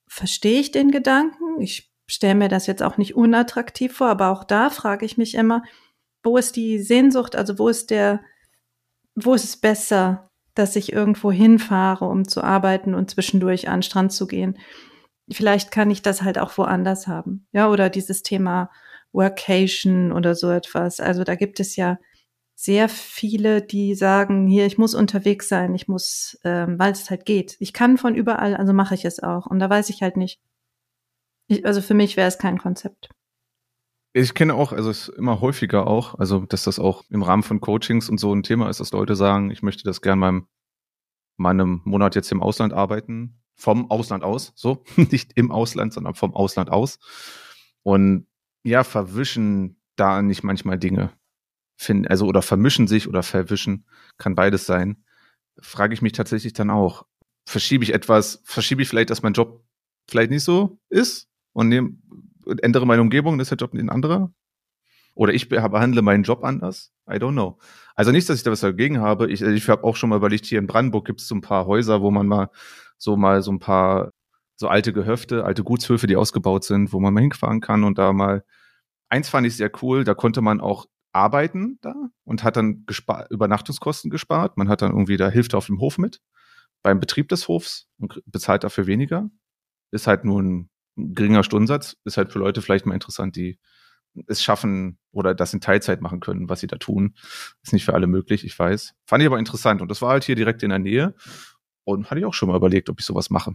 verstehe ich den Gedanken. Ich stelle mir das jetzt auch nicht unattraktiv vor, aber auch da frage ich mich immer, wo ist die Sehnsucht, also wo ist der, wo ist es besser, dass ich irgendwo hinfahre, um zu arbeiten und zwischendurch an den Strand zu gehen. Vielleicht kann ich das halt auch woanders haben. Ja, oder dieses Thema Workation oder so etwas. Also da gibt es ja sehr viele, die sagen, hier, ich muss unterwegs sein, ich muss, ähm, weil es halt geht. Ich kann von überall, also mache ich es auch. Und da weiß ich halt nicht. Ich, also für mich wäre es kein Konzept. Ich kenne auch, also es ist immer häufiger auch, also dass das auch im Rahmen von Coachings und so ein Thema ist, dass Leute sagen, ich möchte das gerne meinem meinem Monat jetzt im Ausland arbeiten, vom Ausland aus, so, nicht im Ausland, sondern vom Ausland aus. Und ja, verwischen da nicht manchmal Dinge. Finden, also oder vermischen sich oder verwischen, kann beides sein. Frage ich mich tatsächlich dann auch, verschiebe ich etwas, verschiebe ich vielleicht, dass mein Job vielleicht nicht so ist und nehme ändere meine Umgebung, dann ist der Job ein anderer. Oder ich behandle meinen Job anders. I don't know. Also nicht, dass ich da was dagegen habe. Ich, ich habe auch schon mal überlegt, hier in Brandenburg gibt es so ein paar Häuser, wo man mal so mal so ein paar so alte Gehöfte, alte Gutshöfe, die ausgebaut sind, wo man mal hinfahren kann und da mal. Eins fand ich sehr cool, da konnte man auch arbeiten da und hat dann Übernachtungskosten gespart. Man hat dann irgendwie da hilft auf dem Hof mit beim Betrieb des Hofs und bezahlt dafür weniger. Ist halt nur ein geringer Stundensatz ist halt für Leute vielleicht mal interessant, die es schaffen oder das in Teilzeit machen können, was sie da tun. Ist nicht für alle möglich, ich weiß. Fand ich aber interessant und das war halt hier direkt in der Nähe und hatte ich auch schon mal überlegt, ob ich sowas mache.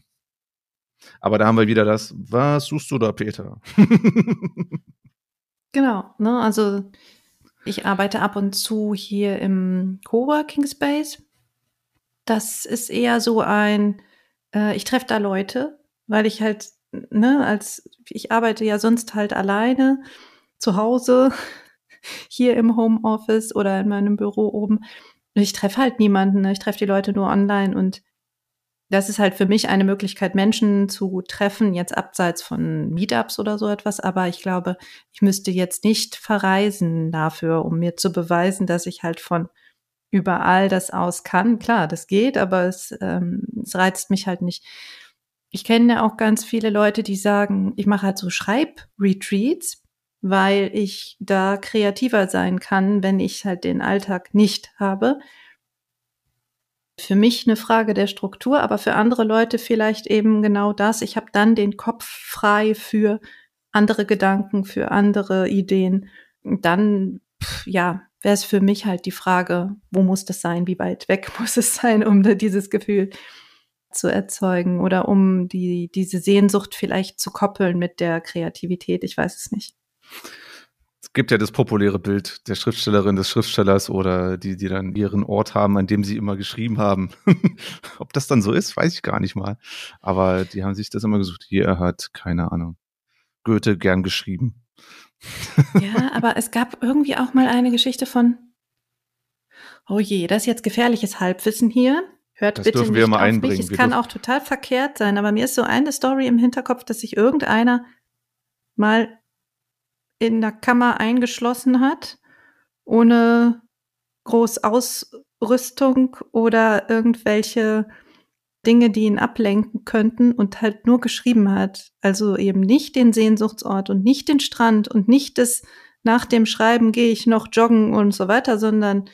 Aber da haben wir wieder das, was suchst du da, Peter? genau, ne, also ich arbeite ab und zu hier im Coworking Space. Das ist eher so ein, äh, ich treffe da Leute, weil ich halt ne, als ich arbeite ja sonst halt alleine zu Hause, hier im Homeoffice oder in meinem Büro oben. Ich treffe halt niemanden, ne? ich treffe die Leute nur online und das ist halt für mich eine Möglichkeit, Menschen zu treffen, jetzt abseits von Meetups oder so etwas. Aber ich glaube, ich müsste jetzt nicht verreisen dafür, um mir zu beweisen, dass ich halt von überall das aus kann. Klar, das geht, aber es, ähm, es reizt mich halt nicht ich kenne auch ganz viele Leute, die sagen, ich mache halt so Schreibretreats, weil ich da kreativer sein kann, wenn ich halt den Alltag nicht habe. Für mich eine Frage der Struktur, aber für andere Leute vielleicht eben genau das. Ich habe dann den Kopf frei für andere Gedanken, für andere Ideen. Dann, ja, wäre es für mich halt die Frage, wo muss das sein, wie weit weg muss es sein, um dieses Gefühl zu erzeugen oder um die, diese Sehnsucht vielleicht zu koppeln mit der Kreativität. Ich weiß es nicht. Es gibt ja das populäre Bild der Schriftstellerin, des Schriftstellers oder die, die dann ihren Ort haben, an dem sie immer geschrieben haben. Ob das dann so ist, weiß ich gar nicht mal. Aber die haben sich das immer gesucht. Hier hat, keine Ahnung, Goethe gern geschrieben. ja, aber es gab irgendwie auch mal eine Geschichte von, oh je, das ist jetzt gefährliches Halbwissen hier. Hört das bitte dürfen nicht wir mal einbringen. Mich. Es wir kann auch total verkehrt sein, aber mir ist so eine Story im Hinterkopf, dass sich irgendeiner mal in der Kammer eingeschlossen hat, ohne groß Ausrüstung oder irgendwelche Dinge, die ihn ablenken könnten und halt nur geschrieben hat. Also eben nicht den Sehnsuchtsort und nicht den Strand und nicht das nach dem Schreiben gehe ich noch joggen und so weiter, sondern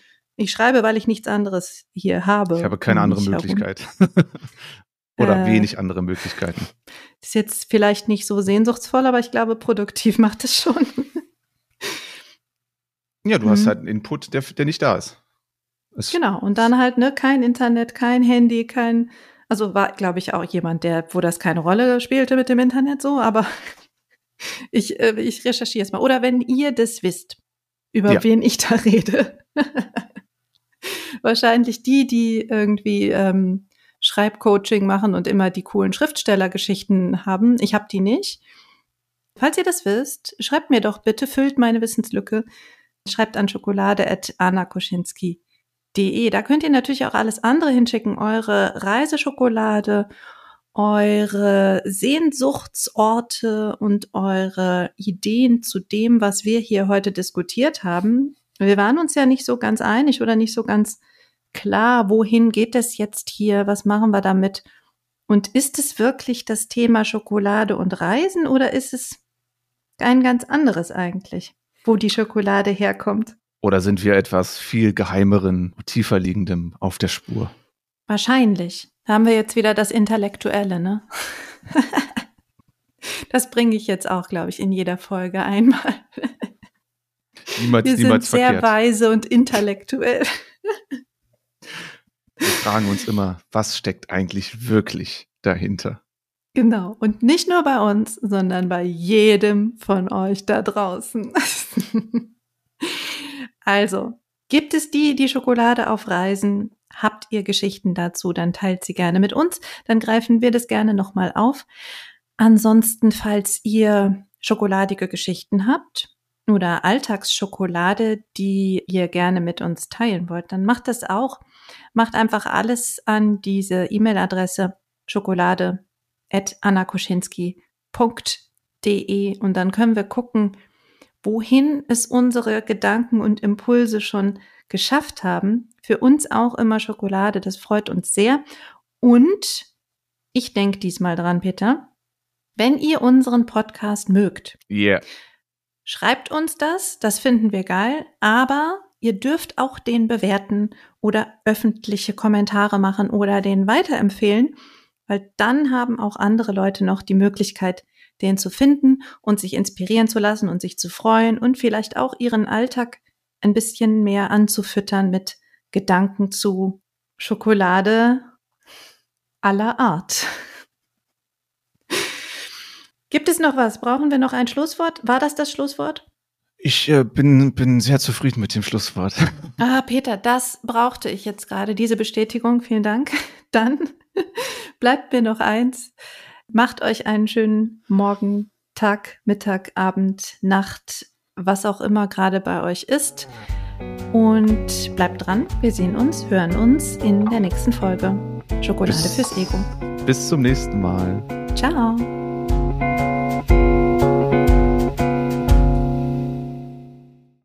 ich schreibe, weil ich nichts anderes hier habe. Ich habe keine andere Möglichkeit. Oder äh, wenig andere Möglichkeiten. Ist jetzt vielleicht nicht so sehnsuchtsvoll, aber ich glaube, produktiv macht es schon. ja, du mhm. hast halt einen Input, der, der nicht da ist. Es genau, und dann halt, ne, kein Internet, kein Handy, kein, also war, glaube ich, auch jemand, der, wo das keine Rolle spielte mit dem Internet so, aber ich, äh, ich recherchiere es mal. Oder wenn ihr das wisst, über ja. wen ich da rede. Wahrscheinlich die, die irgendwie ähm, Schreibcoaching machen und immer die coolen Schriftstellergeschichten haben. Ich habe die nicht. Falls ihr das wisst, schreibt mir doch bitte, füllt meine Wissenslücke. Schreibt an schokolade.anakoschinski.de. Da könnt ihr natürlich auch alles andere hinschicken. Eure Reiseschokolade, eure Sehnsuchtsorte und eure Ideen zu dem, was wir hier heute diskutiert haben. Wir waren uns ja nicht so ganz einig oder nicht so ganz klar, wohin geht es jetzt hier, was machen wir damit. Und ist es wirklich das Thema Schokolade und Reisen oder ist es ein ganz anderes eigentlich, wo die Schokolade herkommt? Oder sind wir etwas viel geheimeren, tiefer liegendem auf der Spur? Wahrscheinlich. Da haben wir jetzt wieder das Intellektuelle, ne? das bringe ich jetzt auch, glaube ich, in jeder Folge einmal. Niemals, wir niemals sind sehr verkehrt. weise und intellektuell. Wir fragen uns immer, was steckt eigentlich wirklich dahinter? Genau. Und nicht nur bei uns, sondern bei jedem von euch da draußen. also, gibt es die, die Schokolade auf Reisen? Habt ihr Geschichten dazu? Dann teilt sie gerne mit uns. Dann greifen wir das gerne nochmal auf. Ansonsten, falls ihr schokoladige Geschichten habt oder Alltagsschokolade, die ihr gerne mit uns teilen wollt, dann macht das auch. Macht einfach alles an diese E-Mail-Adresse schokolade at annakoschinski.de und dann können wir gucken, wohin es unsere Gedanken und Impulse schon geschafft haben. Für uns auch immer Schokolade, das freut uns sehr. Und ich denke diesmal dran, Peter, wenn ihr unseren Podcast mögt, Yeah. Schreibt uns das, das finden wir geil, aber ihr dürft auch den bewerten oder öffentliche Kommentare machen oder den weiterempfehlen, weil dann haben auch andere Leute noch die Möglichkeit, den zu finden und sich inspirieren zu lassen und sich zu freuen und vielleicht auch ihren Alltag ein bisschen mehr anzufüttern mit Gedanken zu Schokolade aller Art. Gibt es noch was? Brauchen wir noch ein Schlusswort? War das das Schlusswort? Ich äh, bin, bin sehr zufrieden mit dem Schlusswort. Ah, Peter, das brauchte ich jetzt gerade, diese Bestätigung. Vielen Dank. Dann bleibt mir noch eins. Macht euch einen schönen Morgen, Tag, Mittag, Abend, Nacht, was auch immer gerade bei euch ist. Und bleibt dran. Wir sehen uns, hören uns in der nächsten Folge. Schokolade Bis- fürs Ego. Bis zum nächsten Mal. Ciao.